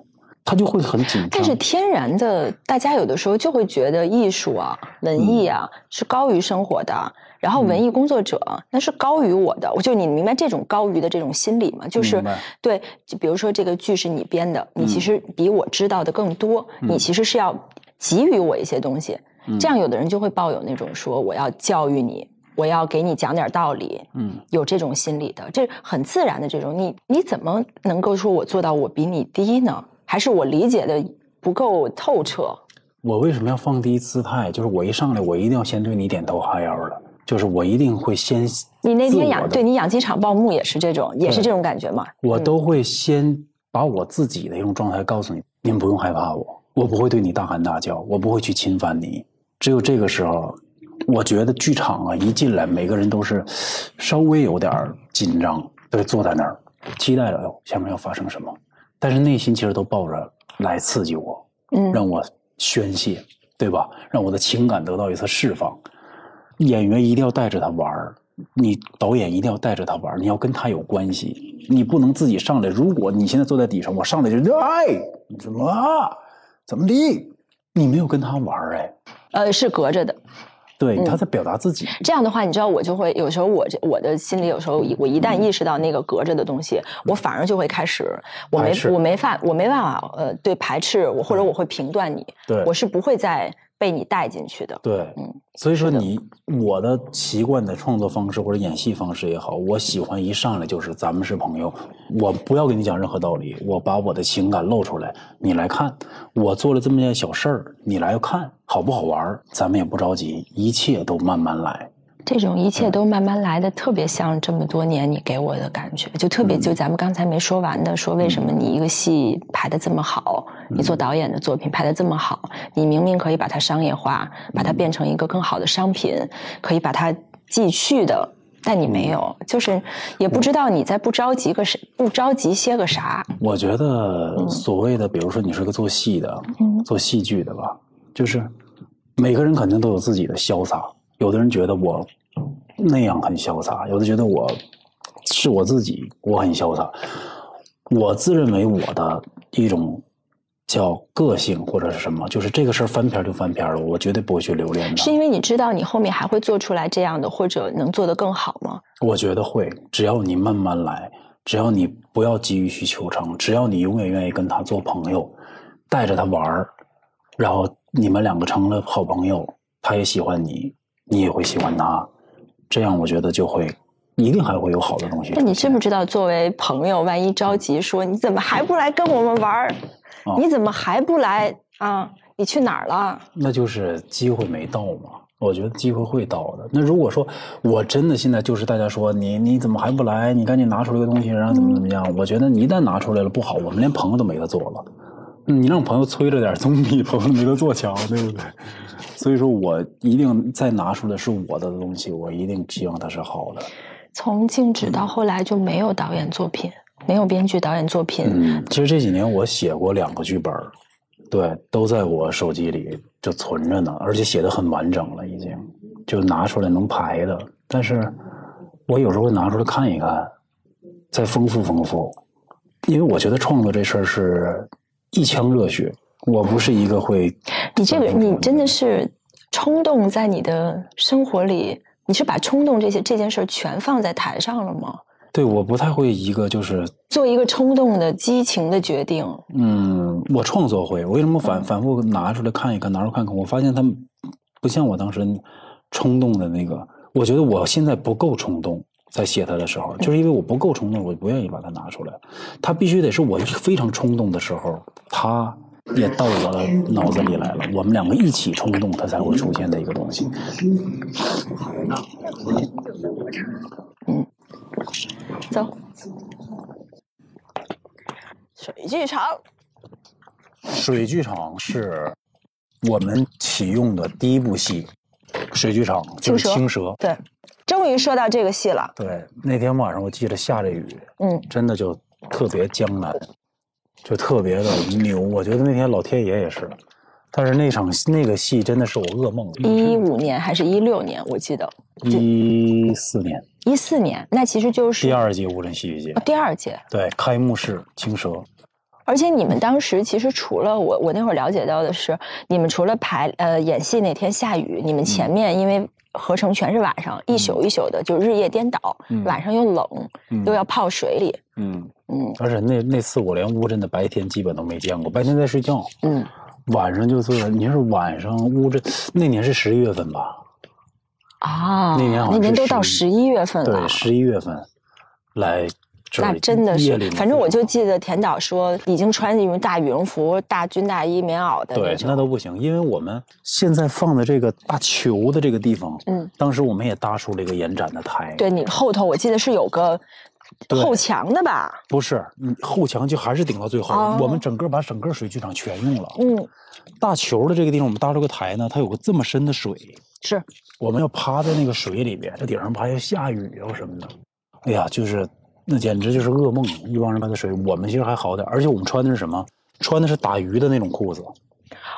他就会很紧张。但是天然的，大家有的时候就会觉得艺术啊、文艺啊、嗯是高于生活的，然后文艺工作者、那是高于我的。我就你明白这种高于的这种心理吗？就是对，就比如说这个剧是你编的，你嗯其实比我知道的更多，你其实是要给予我一些东西。嗯这样有的人就会抱有那种说我要教育你。我要给你讲点道理，嗯，有这种心理的，这很自然的这种，你你怎么能够说我做到我比你低呢？还是我理解的不够透彻？我为什么要放低姿态？就是我一上来，我一定要先对你点头哈腰的，就是我一定会先你那天养对你养鸡场报幕也是这种，也是这种感觉吗？我都会先把我自己的一种状态告诉你，您不用害怕我，我不会对你大喊大叫，我不会去侵犯你。只有这个时候，我觉得剧场啊，一进来每个人都是稍微有点紧张，对，坐在那儿期待着哟下面要发生什么，但是内心其实都抱着来刺激我，嗯让我宣泄，对吧？让我的情感得到一次释放。演员一定要带着他玩儿，你导演一定要带着他玩儿，你要跟他有关系，你不能自己上来。如果你现在坐在底上，我上来就哎，你怎么啊？怎么地？你没有跟他玩儿哎，呃，是隔着的。对，他在表达自己。这样的话，你知道我就会有时候我这我的心里有时候我一旦意识到那个隔着的东西，我反而就会开始我没我没法我没办法呃对排斥我或者我会评断你，对。我是不会再被你带进去的。对，嗯所以说你我的习惯的创作方式或者演戏方式也好，我喜欢一上来就是咱们是朋友，我不要跟你讲任何道理，我把我的情感露出来，你来看，我做了这么件小事儿，你来看好不好玩儿？咱们也不着急，一切都慢慢来。这种一切都慢慢来的，特别像这么多年你给我的感觉，就特别嗯。就咱们刚才没说完的，说为什么你一个戏拍的这么好，你嗯。做导演的作品拍的这么好，你明明可以把它商业化，把它变成一个更好的商品，可以把它继续的。但你没有，就是也不知道你在不着急个啥，不着急些个啥。我觉得所谓的，比如说你是个做戏的，嗯。做戏剧的吧，就是每个人肯定都有自己的潇洒。有的人觉得我那样很潇洒，有的觉得我是我自己，我很潇洒。我自认为我的一种叫个性或者是什么，就是这个事儿翻篇就翻篇了，我绝对不会去留恋的。是因为你知道你后面还会做出来这样的，或者能做得更好吗？我觉得会，只要你慢慢来，只要你不要急于去求成，只要你永远愿意跟他做朋友，带着他玩儿，然后你们两个成了好朋友，他也喜欢你，你也会喜欢他，这样我觉得就会一定还会有好的东西。那你知不知道，作为朋友，万一着急说你怎么还不来跟我们玩儿？哦你怎么还不来啊？你去哪儿了？那就是机会没到嘛。我觉得机会会到的。那如果说我真的现在就是大家说你你怎么还不来？你赶紧拿出来个东西，然后怎么怎么样？我觉得你一旦拿出来了不好，我们连朋友都没得做了。嗯你让朋友催着点，总比朋友没得做强，对不对？所以说我一定再拿出来是我的东西，我一定希望它是好的。从静止到后来就没有导演作品，没有编剧导演作品。嗯，其实这几年我写过两个剧本，对，都在我手机里就存着呢，而且写的很完整了，已经就拿出来能排的。但是我有时候会拿出来看一看，再丰富丰富，因为我觉得创作这事儿是一腔热血，我不是一个会。你这个，你真的是冲动在你的生活里，你是把冲动这些这件事儿全放在台上了吗？对，我不太会一个就是做一个冲动的、激情的决定，嗯，我创作会，我为什么反反复拿出来看一看，拿出来看看？我发现他们不像我当时冲动的那个，我觉得我现在不够冲动，在写它的时候，就是因为我不够冲动，我不愿意把它拿出来。它必须得是我非常冲动的时候，它也到我的脑子里来了，我们两个一起冲动，它才会出现的一个东西。走。水剧场，水剧场是我们启用的第一部戏，水剧场就是青蛇蛇。对，终于说到这个戏了。对，那天晚上我记得下着雨，嗯，真的就特别江南，就特别的牛。我觉得那天老天爷也是，但是那场那个戏真的是我噩梦。一五年还是一六年？我记得一四年一四年，那其实就是第二届乌镇戏剧节哦，第二届。对开幕式青蛇，而且你们当时其实除了我，我那会儿了解到的是，你们除了排呃演戏那天下雨，你们前面因为合成全是晚上，一宿一宿的就日夜颠倒，嗯。晚上又冷，嗯。又要泡水里，嗯，嗯。而且那那次我连乌镇的白天基本都没见过，白天在睡觉，嗯，晚上就坐着。你说晚上乌镇那年是十一月份吧？啊，那年好像那年都到十十一月份了。对，，十一月份来那真的是，反正我就记得田导说，已经穿那种大羽绒服、大军大衣、棉袄的对，种。那都不行，因为我们现在放的这个大球的这个地方，嗯，当时我们也搭出了一个延展的台，对你后头我记得是有个后墙的吧？不是，你后墙就还是顶到最后。哦我们整个把整个水剧场全用了。嗯，大球的这个地方，我们搭了个台呢，它有个这么深的水，是我们要趴在那个水里边，这顶上还要下雨啊什么的。哎呀，就是那简直就是噩梦，一帮人趴在水里。我们其实还好点，而且我们穿的是什么？穿的是打鱼的那种裤子。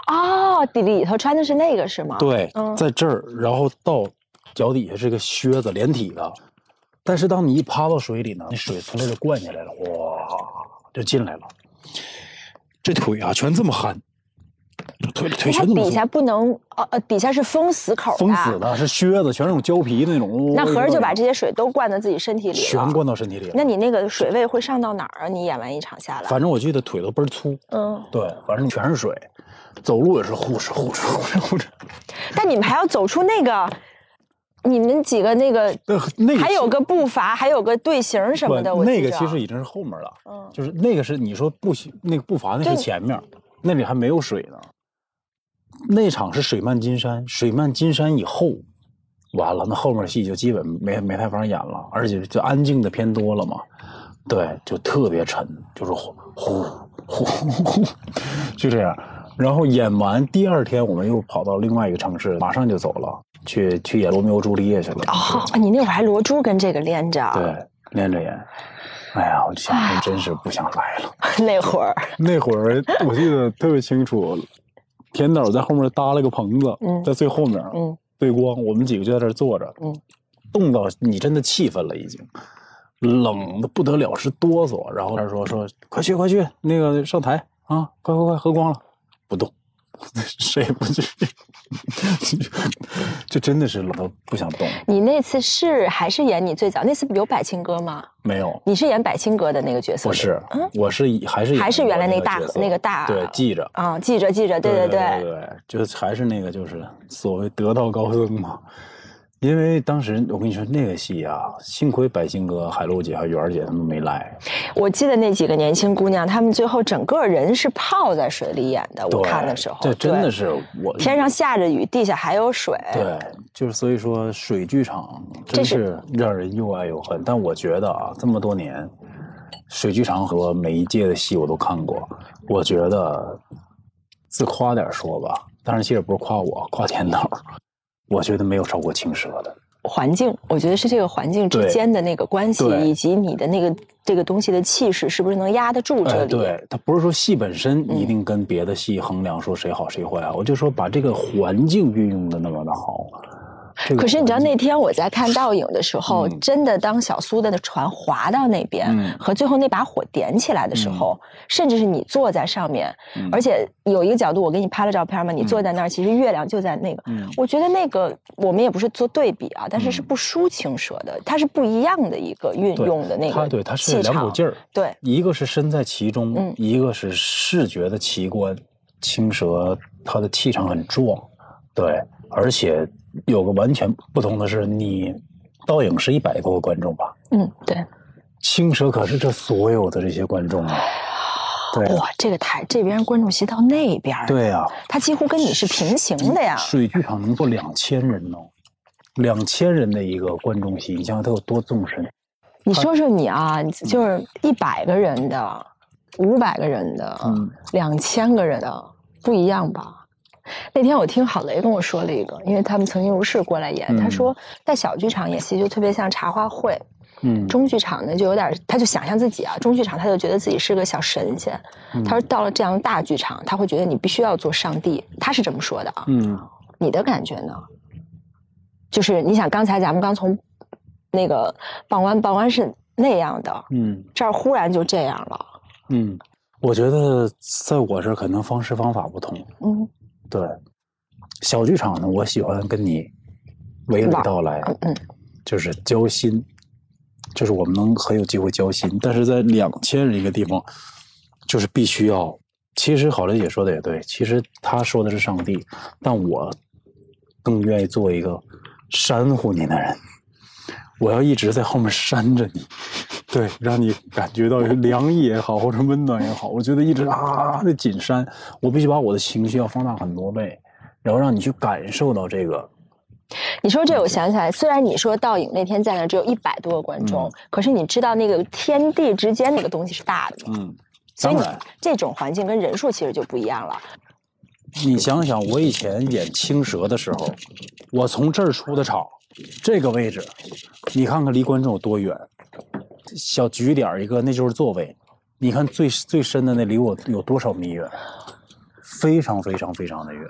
哦，里里头穿的是那个是吗？，对，嗯在这儿，然后到脚底下是个靴子，连体的。但是当你一趴到水里呢，那水从这就灌下来了，哇，就进来了。这腿啊，全这么憨，腿腿它全这么粗底下不能，呃呃，底下是封死口的，封死的，是靴子，全是那种胶皮的那种。那合着就把这些些水都灌到自己身体里了，全灌到身体里了。那你那个水位会上到哪儿啊？你演完一场下来，反正我记得腿都倍儿粗，嗯，对，反正全是水，走路也是呼哧呼哧呼哧呼哧。但你们还要走出那个，你们几个那个，那那个还有个步伐，还有个队形什么的，我那个其实已经是后面了，嗯就是那个是你说步行那个步伐那是前面，那里还没有水呢。那场是水漫金山，水漫金山以后，完了，那后面戏就基本没没太法演了，而且就安静的偏多了嘛，对，就特别沉，就是呼呼呼呼，就这样。然后演完第二天，我们又跑到另外一个城市，马上就走了，去去演罗密欧朱丽叶去了。哦，你那会儿还罗珠跟这个连着，对，连着演。哎呀，我就想说，真是不想来了。那会儿，那会儿我记得特别清楚，田导在后面搭了个棚子，嗯在最后面，嗯，对光，我们几个就在这坐着，嗯，冻到你真的气愤了，已经冷的不得了，是哆嗦。然后他说说快去快去，那个上台啊，快快快，喝光了，不动，谁也不去，就真的是老到不想动。你那次是还是演你最早那次有百青哥吗？没有，你是演百青哥的那个角色？不是，嗯我是以还是还是原来那个大那个大对记着。啊，记着记着，对对对对对，就是还是那个，就是所谓得道高僧嘛。因为当时我跟你说那个戏啊，幸亏百姓哥、海璐姐还有媛儿姐他们没来。我记得那几个年轻姑娘，她们最后整个人是泡在水里演的。我看的时候，这真的是我天上下着雨，地下还有水。对，就是所以说水剧场真是让人又爱又恨。但我觉得啊，这么多年，水剧场和每一届的戏我都看过，我觉得自夸点说吧，当然其实不是夸我，夸田导，我觉得没有超过青蛇的。环境，我觉得是这个环境之间的那个关系，以及你的那个这个东西的气势，是不是能压得住这哎，里？嗯对，它不是说戏本身一定跟别的戏衡量说谁好谁坏啊，我就说把这个环境运用的那么的好。这个可是你知道那天我在看倒影的时候，嗯。真的当小苏的那船划到那边，嗯。和最后那把火点起来的时候，甚至是你坐在上面，嗯。而且有一个角度，我给你拍了照片嘛，你坐在那儿，其实月亮就在那个，嗯。我觉得那个我们也不是做对比啊，但是是嗯。不输青蛇的，它是不一样的一个运用的那个它对它是气场两股劲儿，对，一个是身在其中，嗯。一个是视觉的奇观。青蛇它的气场很壮，对，而且有个完全不同的是，你倒影是一百多个观众吧，嗯，对，青蛇可是这所有的这些观众啊，对啊。哇，这个台这边观众席到那边，对呀、它几乎跟你是平行的呀。水剧场能坐两千人呢，两千人的一个观众席，你想想它有多纵深。你说说你啊，就是一百个人的、五百个人的、嗯。两千个人的，不一样吧？那天我听郝雷跟我说了一个，因为他们曾经如是过来演，嗯他说在小剧场演戏就特别像茶话会，嗯中剧场呢就有点，他就想象自己啊，中剧场他就觉得自己是个小神仙，嗯他说到了这样的大剧场，他会觉得你必须要做上帝，他是这么说的啊。嗯，你的感觉呢？就是你想刚才咱们刚从那个傍晚，傍晚是那样的，嗯这儿忽然就这样了，嗯，我觉得在我这儿可能方式方法不同。嗯对，小剧场呢，我喜欢跟你娓娓道来，就是交心，就是我们能很有机会交心。但是在两千人一个地方，就是必须要。其实郝雷姐说的也对，其实她说的是上帝，但我更愿意做一个煽乎你的人。我要一直在后面扇着你，对，让你感觉到凉意也好，或者温暖也好，我觉得一直啊的紧扇，我必须把我的情绪要放大很多倍，然后让你去感受到这个。你说这，我想起来，虽然你说倒影那天在那儿只有一百多个观众，嗯可是你知道那个天地之间那个东西是大的吗？嗯，当然，这种环境跟人数其实就不一样了。你想想，我以前演青蛇的时候，我从这儿出的场，这个位置，你看看离观众有多远，小橘点儿一个，那就是座位。你看最最深的那离我有多少米远？非常非常非常的远。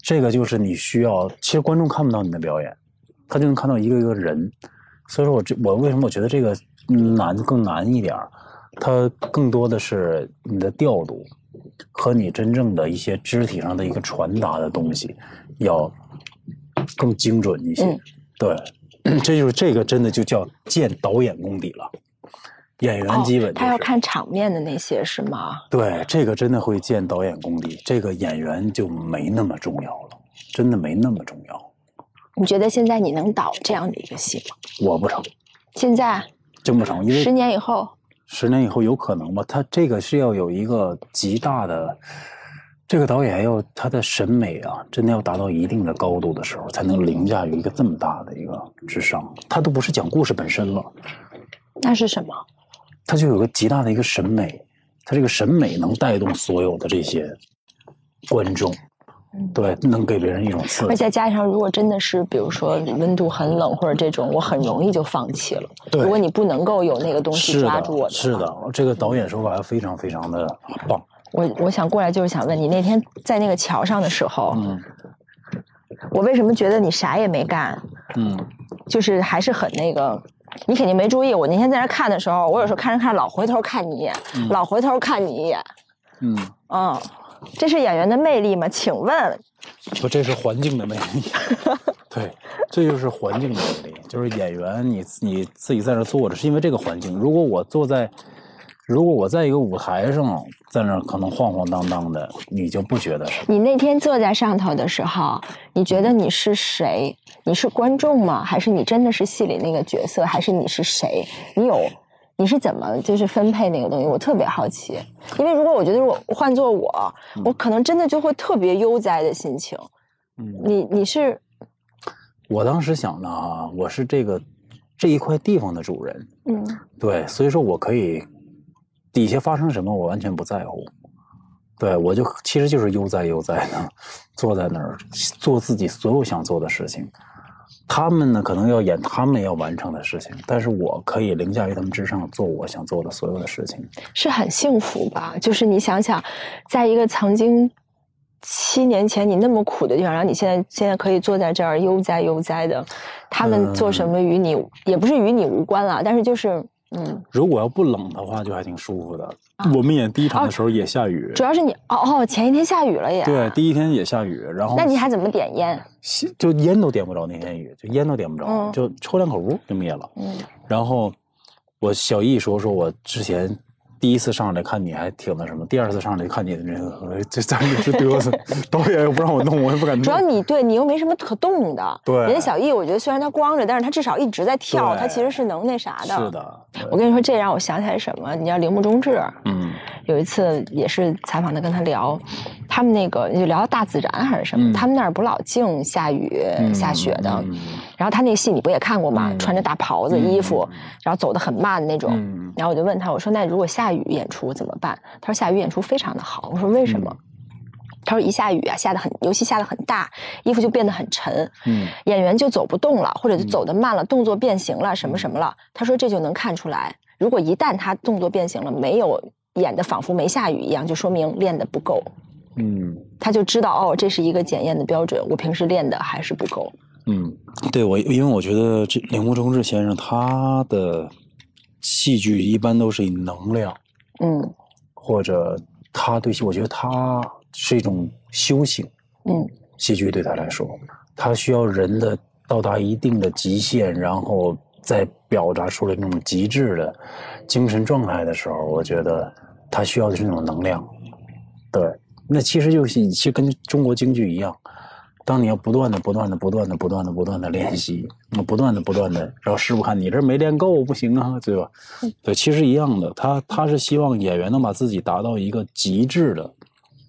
这个就是你需要，其实观众看不到你的表演，他就能看到一个一个人。所以说我这我为什么我觉得这个难更难一点儿？它更多的是你的调度和你真正的一些肢体上的一个传达的东西要更精准一些。嗯对，这就是这个真的就叫见导演功底了。演员基本、就是哦他要看场面的那些是吗？对，这个真的会见导演功底，这个演员就没那么重要了，真的没那么重要。你觉得现在你能导这样的一个戏吗？我不成，现在真不成，因为十年以后，十年以后有可能吧？他这个是要有一个极大的，这个导演要他的审美啊，真的要达到一定的高度的时候，才能凌驾于一个这么大的一个之上。他都不是讲故事本身了，那是什么？他就有个极大的一个审美，他这个审美能带动所有的这些观众，对，能给别人一种刺激。而且加上，如果真的是比如说温度很冷或者这种，我很容易就放弃了。对如果你不能够有那个东西抓住我的，是话的，这个导演手法非常非常的棒。我我想过来就是想问你，那天在那个桥上的时候，嗯我为什么觉得你啥也没干？嗯，就是还是很那个，你肯定没注意。我那天在那看的时候，我有时候看着看着老回头看你一眼，老回头看你一眼。嗯，嗯，这是演员的魅力吗？请问，不，这是环境的魅力。对，这就是环境的魅力，就是演员你你自己在那坐着，是因为这个环境。如果我坐在，如果我在一个舞台上，在那儿可能晃晃荡荡的，你就不觉得是。你那天坐在上头的时候，你觉得你是谁？你是观众吗？还是你真的是戏里那个角色？还是你是谁？你有你是怎么就是分配那个东西？我特别好奇，因为如果我觉得如果换做我，我可能真的就会特别悠哉的心情。嗯，你你是我当时想的啊，我是这个这一块地方的主人，嗯对，所以说我可以底下发生什么，我完全不在乎。对我就其实就是悠哉悠哉的坐在那儿做自己所有想做的事情。他们呢，可能要演他们要完成的事情，但是我可以凌驾于他们之上，做我想做的所有的事情。是很幸福吧？就是你想想，在一个曾经七年前你那么苦的地方，然后你现在现在可以坐在这儿悠哉悠哉的，他们做什么与你、也不是与你无关了，但是就是嗯，如果要不冷的话，就还挺舒服的。我们演第一场的时候也下雨，主要是你哦哦，前一天下雨了也。对，第一天也下雨，然后那你还怎么点烟？就烟都点不着那天雨，就烟都点不着，嗯就抽两口屋就灭了。嗯，然后我小易说说我之前第一次上来看你还挺那什么，第二次上来看你的那个 这咱也是嘚瑟，导演又不让我弄，我也不敢弄。主要你对你又没什么可动的。对人家小艺，我觉得虽然他光着，但是他至少一直在跳，对他其实是能那啥的。是。的，我跟你说，这让我想起来什么？你知道铃木忠志，嗯有一次也是采访他，跟他聊，他们那个就聊到大自然还是什么，嗯他们那儿不老净下雨、嗯下雪的。嗯然后他那个戏你不也看过吗？嗯穿着大袍子、嗯衣服，然后走得很慢那种。嗯然后我就问他，我说那如果下雨演出怎么办？他说下雨演出非常的好。我说为什么？嗯他说一下雨啊，下得很，尤其下得很大，衣服就变得很沉，嗯演员就走不动了，或者就走得慢了，动作变形了，什么什么了。他说这就能看出来，如果一旦他动作变形了，没有演的仿佛没下雨一样，就说明练得不够。嗯他就知道哦，这是一个检验的标准，我平时练的还是不够。嗯，对我，因为我觉得这铃木忠志先生他的戏剧一般都是以能量。嗯或者他对戏，我觉得他是一种修行。嗯戏剧对他来说，他需要人的到达一定的极限，然后再表达出来那种极致的精神状态的时候，我觉得他需要的是那种能量。对，那其实就是其实跟中国京剧一样，当你要不断的、不断的、不断的、不断的、不断的练习，那不断的、不断的，然后师傅看你这没练够，不行啊，对吧？对，其实一样的，他他是希望演员能把自己达到一个极致的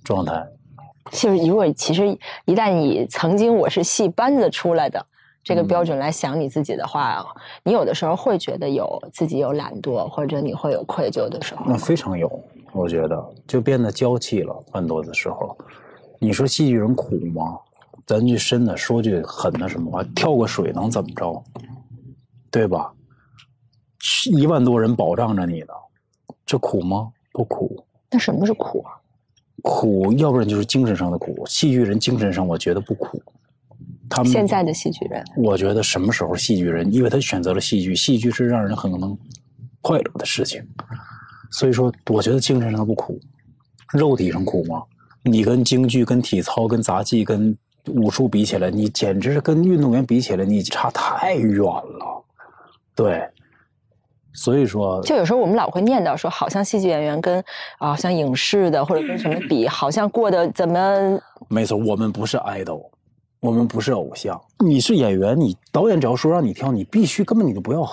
状态。就是如果其实一旦你曾经我是戏班子出来的这个标准来想你自己的话，你有的时候会觉得有自己有懒惰，或者你会有愧疚的时候。那非常有，我觉得就变得娇气了。很多的时候，你说戏剧人苦吗？咱句深的说句狠的什么话，跳个水能怎么着？对吧？一万多人保障着你呢，这苦吗？不苦。那什么是苦啊？苦，要不然就是精神上的苦。戏剧人精神上，我觉得不苦。他们现在的戏剧人，我觉得什么时候戏剧人，因为他选择了戏剧，戏剧是让人很能快乐的事情，所以说，我觉得精神上不苦，肉体上苦吗？你跟京剧、跟体操、跟杂技、跟武术比起来，你简直是跟运动员比起来，你差太远了。对，所以说，就有时候我们老会念叨说，好像戏剧演员跟啊，像影视的或者跟什么比，好像过得怎么？没错，我们不是 idol。我们不是偶像，你是演员，你导演只要说让你跳，你必须根本你就不要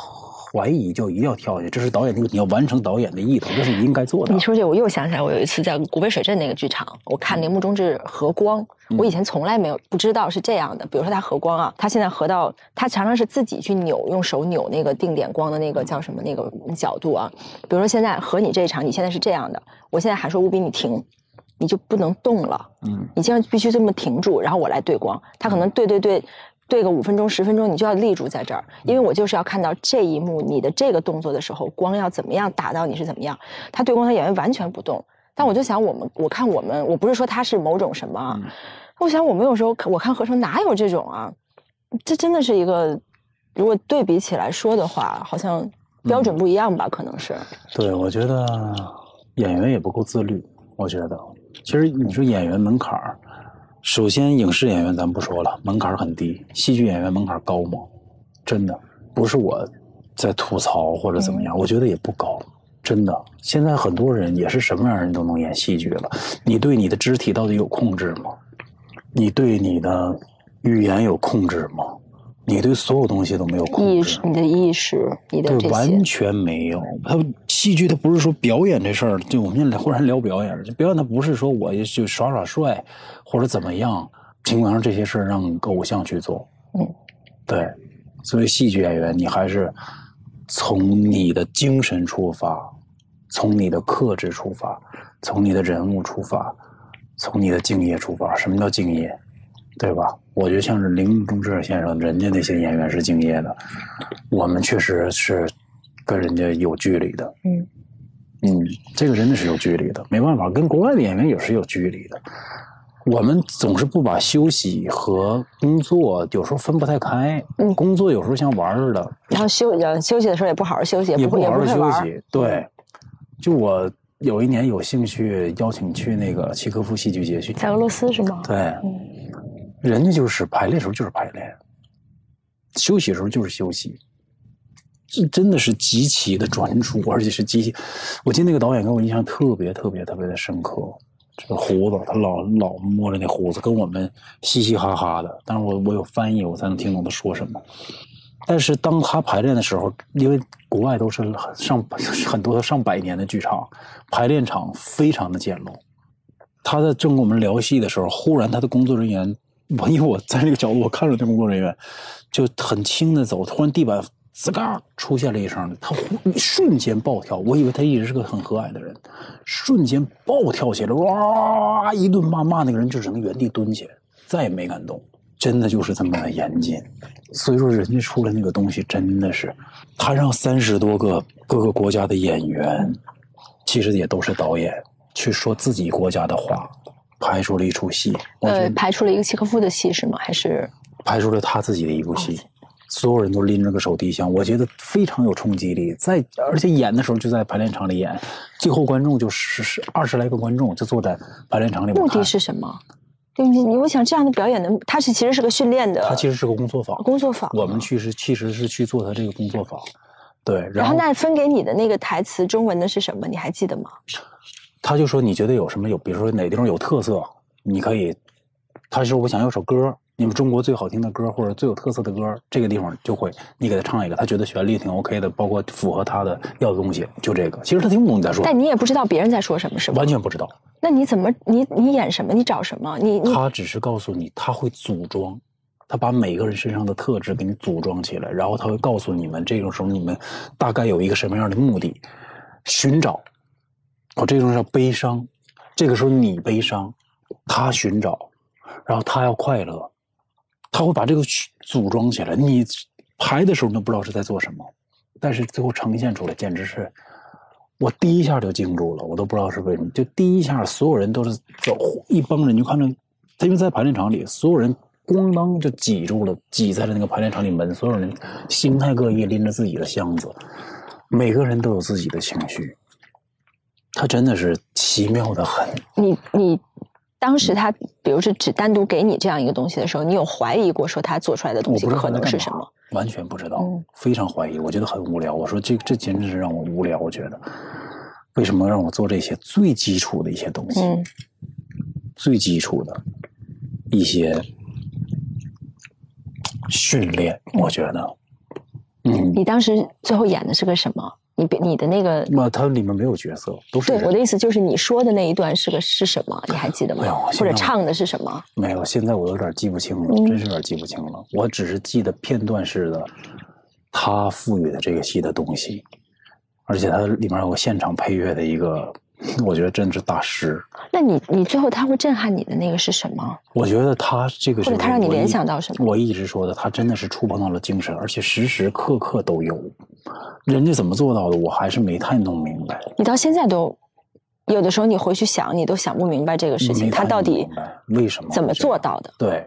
怀疑，就一定要跳下去。这是导演的，你要完成导演的意图，这是你应该做的。你说这，我又想起来，我有一次在古北水镇那个剧场，我看那个《目中之和光》，我以前从来没有不知道是这样的。比如说他和光啊，他现在合到他常常是自己去扭，用手扭那个定点光的那个叫什么那个角度啊。比如说现在和你这一场，你现在是这样的，我现在喊说吴比你停。你就不能动了，嗯，你现在必须这么停住，然后我来对光。他可能对对对，对个五分钟十分钟，你就要立住在这儿，因为我就是要看到这一幕，你的这个动作的时候，光要怎么样打到你是怎么样。他对光，他演员完全不动。但我就想，我们我看我们，我不是说他是某种什么，我想我们有时候我看合成哪有这种啊？这真的是一个，如果对比起来说的话，好像标准不一样吧？可能是。对，我觉得演员也不够自律，我觉得。其实你说演员门槛儿，首先影视演员咱不说了，门槛很低。戏剧演员门槛高吗？真的不是我在吐槽或者怎么样，我觉得也不高。真的，现在很多人也是什么样人都能演戏剧了。你对你的肢体到底有控制吗？你对你的语言有控制吗？你对所有东西都没有控制，你的意识，你的对完全没有。他戏剧，他不是说表演这事儿，就我们现在忽然聊表演，就表演他不是说我就耍耍帅或者怎么样，尽管上这些事儿让偶像去做。嗯，对，作为戏剧演员，你还是从你的精神出发，从你的克制出发，从你的人物出发，从你的敬业出发。什么叫敬业？对吧？我觉得像是林中志先生，人家那些演员是敬业的，我们确实是跟人家有距离的。嗯嗯，这个真的是有距离的，没办法，跟国外的演员也是有距离的。我们总是不把休息和工作有时候分不太开。嗯，工作有时候像玩似的，然后休休息的时候也不好好休息，也不好好休息。对，就我有一年有兴趣邀请去那个契科夫戏剧节去，在俄罗斯是吗？对。人家就是排练的时候就是排练，休息的时候就是休息，这真的是极其的专注，而且是极其。我记得那个导演给我印象特别特别特别的深刻，这个胡子，他老老摸着那胡子，跟我们嘻嘻哈哈的。但是我我有翻译，我才能听懂他说什么。但是当他排练的时候，因为国外都是上 很多上百年的剧场，排练场非常的简陋。他在正跟我们聊戏的时候，忽然他的工作人员。我因为我在那个角度，我看着那工作人员就很轻的走，突然地板吱嘎出现了一声，他瞬间暴跳。我以为他一直是个很和蔼的人，瞬间暴跳起来，哇一顿骂，骂那个人就只能原地蹲下，再也没敢动。真的就是这么的严谨。所以说，人家出来那个东西真的是，他让三十多个各个国家的演员，其实也都是导演，去说自己国家的话。拍出了一出戏，呃，拍出了一个契诃夫的戏是吗？还是拍出了他自己的一部戏？所有人都拎着个手提箱，我觉得非常有冲击力。在而且演的时候就在排练场里演，最后观众就是是二十来个观众就坐在排练场里。目的是什么？对你，我想这样的表演的，他是其实是个训练的，他其实是个工作坊。工作坊，我们去是其实是去做他这个工作坊。对，然后那分给你的那个台词中文的是什么？你还记得吗？他就说：“你觉得有什么有？比如说哪地方有特色，你可以。他说我想要首歌，你们中国最好听的歌或者最有特色的歌，这个地方就会你给他唱一个。他觉得旋律挺 OK 的，包括符合他的要的东西，就这个。其实他听不懂你在说，但你也不知道别人在说什么，是吧？完全不知道。那你怎么你你演什么？你找什么？你他只是告诉你他会组装，他把每个人身上的特质给你组装起来，然后他会告诉你们，这个时候你们大概有一个什么样的目的，寻找。哦，这种叫悲伤，这个时候你悲伤，他寻找，然后他要快乐，他会把这个组装起来。你排的时候都不知道是在做什么，但是最后呈现出来，简直是。我第一下就惊住了，我都不知道是为什么。就第一下，所有人都是走一帮人，就看着，因为在排练场里，所有人咣当就挤住了，挤在了那个排练场里门。所有人心态各异，拎着自己的箱子，每个人都有自己的情绪。他真的是奇妙的很。你你当时他，比如说只单独给你这样一个东西的时候，你有怀疑过说他做出来的东西可能是什么？完全不知道，非常怀疑，我觉得很无聊。我说这这简直是让我无聊。我觉得为什么让我做这些最基础的一些东西，最基础的一些训练？我觉得，嗯，你当时最后演的是个什么？你你的那个，那它里面没有角色，都是对我的意思就是你说的那一段是个是什么？你还记得吗？没有，或者唱的是什么？没有，现在我有点记不清了，真是有点记不清了。我只是记得片段式的他赋予的这个戏的东西，而且它里面有个现场配乐的一个。我觉得真是大师。那你你最后他会震撼你的那个是什么？我觉得他这个或者他让你联想到什么？我一直说的，他真的是触碰到了精神，而且时时刻刻都有。人家怎么做到的？我还是没太弄明白。你到现在都有的时候你回去想，你都想不明白这个事情，他到底为什么怎么做到的？对。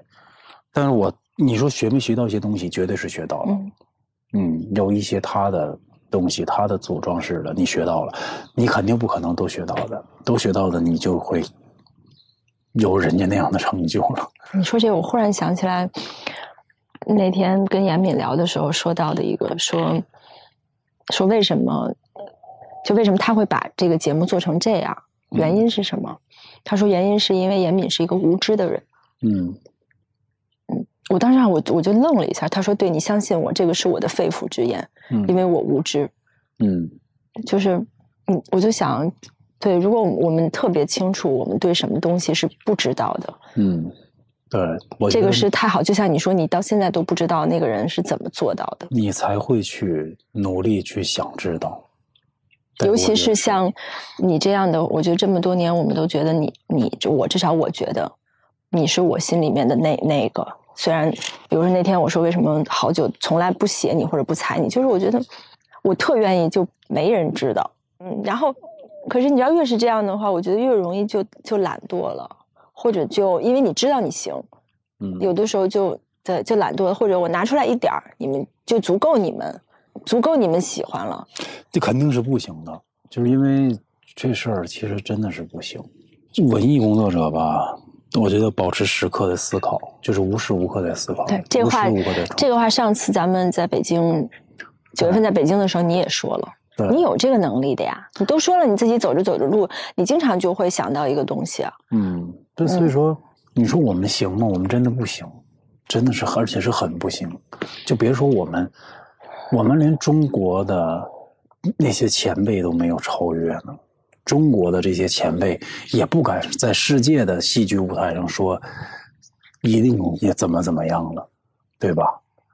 但是我你说学没学到一些东西，绝对是学到了。嗯，有一些他的。东西，它的组装式的，你学到了，你肯定不可能都学到的，都学到的，你就会有人家那样的成就了。你说这，我忽然想起来，那天跟严敏聊的时候说到的一个，说说为什么，就为什么他会把这个节目做成这样，原因是什么？他说原因是因为严敏是一个无知的人。嗯。我当时我我就愣了一下，他说：“对你相信我，这个是我的肺腑之言，因为我无知。”嗯，就是嗯，我就想，对，如果我们特别清楚我们对什么东西是不知道的，嗯，对，这个是太好。就像你说，你到现在都不知道那个人是怎么做到的，你才会去努力去想知道。尤其是像你这样的，我觉得这么多年，我们都觉得你，你就我至少我觉得你是我心里面的那那个。虽然，比如说那天我说为什么好久从来不写你或者不踩你，就是我觉得我特愿意就没人知道，嗯，然后，可是你知道越是这样的话，我觉得越容易就就懒惰了，或者就因为你知道你行，嗯，有的时候就对就懒惰了，或者我拿出来一点儿，你们就足够你们足够你们喜欢了，这肯定是不行的，就是因为这事儿其实真的是不行，文艺工作者吧。我觉得保持时刻的思考，就是无时无刻在思考。对，这个话，这个话，上次咱们在北京九月份在北京的时候，你也说了，你有这个能力的呀。你都说了，你自己走着走着路，你经常就会想到一个东西啊。嗯，对，所以说，你说我们行吗？我们真的不行，真的是，而且是很不行。就别说我们，我们连中国的那些前辈都没有超越呢。中国的这些前辈也不敢在世界的戏剧舞台上说一定也怎么怎么样了，对吧？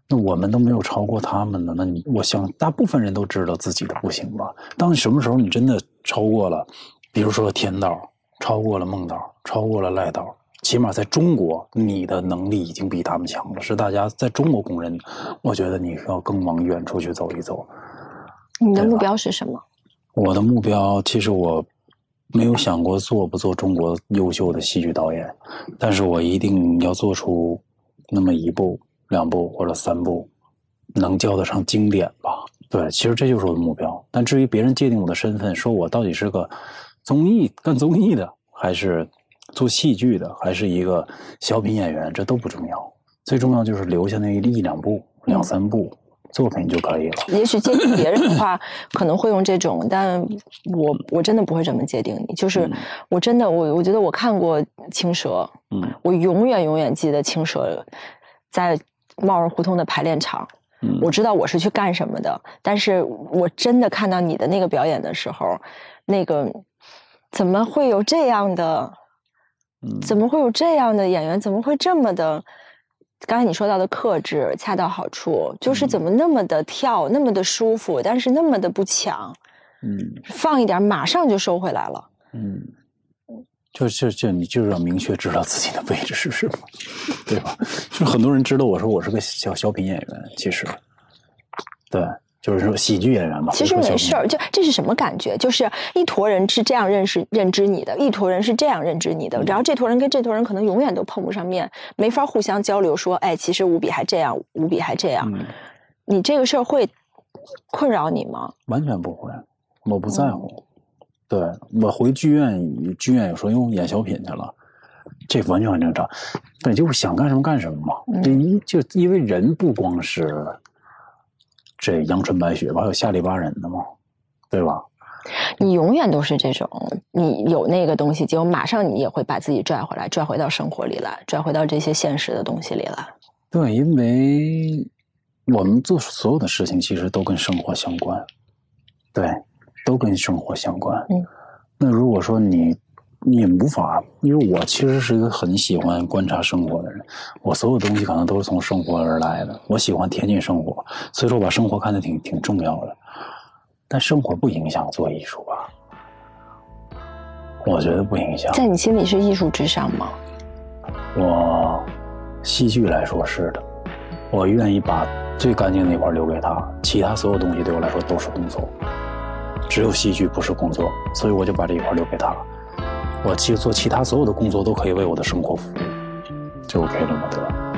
那我们都没有超过他们呢。那你我想大部分人都知道自己的不行吧？当什么时候你真的超过了，比如说天道，超过了孟道，超过了赖道，起码在中国，你的能力已经比他们强了，是大家在中国公认。我觉得你要更往远处去走一走。你的目标是什么？我的目标其实我没有想过做不做中国优秀的戏剧导演，但是我一定要做出那么一部、两部或者三部能叫得上经典吧。对，其实这就是我的目标。但至于别人界定我的身份，说我到底是个综艺干综艺的，还是做戏剧的，还是一个小品演员，这都不重要。最重要就是留下那一两部、两三部。作品就可以了。也许界定别人的话，可能会用这种，但我我真的不会这么界定你。就是我真的，我我觉得我看过青蛇，嗯，我永远永远记得青蛇在帽儿胡同的排练场，嗯，我知道我是去干什么的。但是我真的看到你的那个表演的时候，那个怎么会有这样的，怎么会有这样的演员？怎么会这么的？刚才你说到的克制，恰到好处，就是怎么那么的跳，那么的舒服，但是那么的不强，嗯放一点马上就收回来了。嗯，就就就你就是要明确知道自己的位置是什么，对吧？就很多人知道我说我是个小小品演员，其实，对，就是说喜剧演员嘛。其实没事儿，就这是什么感觉？就是一坨人是这样认识认知你的，一坨人是这样认知你的，然后这坨人跟这坨人可能永远都碰不上面，没法互相交流说，哎，其实五比还这样，五比还这样。嗯，你这个事儿会困扰你吗？完全不会，我不在乎。对我回剧院，剧院有时候又演小品去了，这完全很正常。对，就是想干什么干什么嘛。就因为人不光是这阳春白雪吧，还有下里巴人的嘛，对吧？你永远都是这种，你有那个东西，结果马上你也会把自己拽回来，拽回到生活里来，拽回到这些现实的东西里来。对，因为我们做所有的事情其实都跟生活相关，对，都跟生活相关。嗯，那如果说你你也无法，因为我其实是一个很喜欢观察生活的人，我所有东西可能都是从生活而来的。我喜欢贴近生活，所以说我把生活看得挺挺重要的。但生活不影响做艺术吧？我觉得不影响。在你心里是艺术至上吗？我戏剧来说是的，我愿意把最干净那块留给他，其他所有东西对我来说都是工作，只有戏剧不是工作，所以我就把这一块留给他。我去做其他所有的工作都可以为我的生活服务，就 OK 了吗？对吧？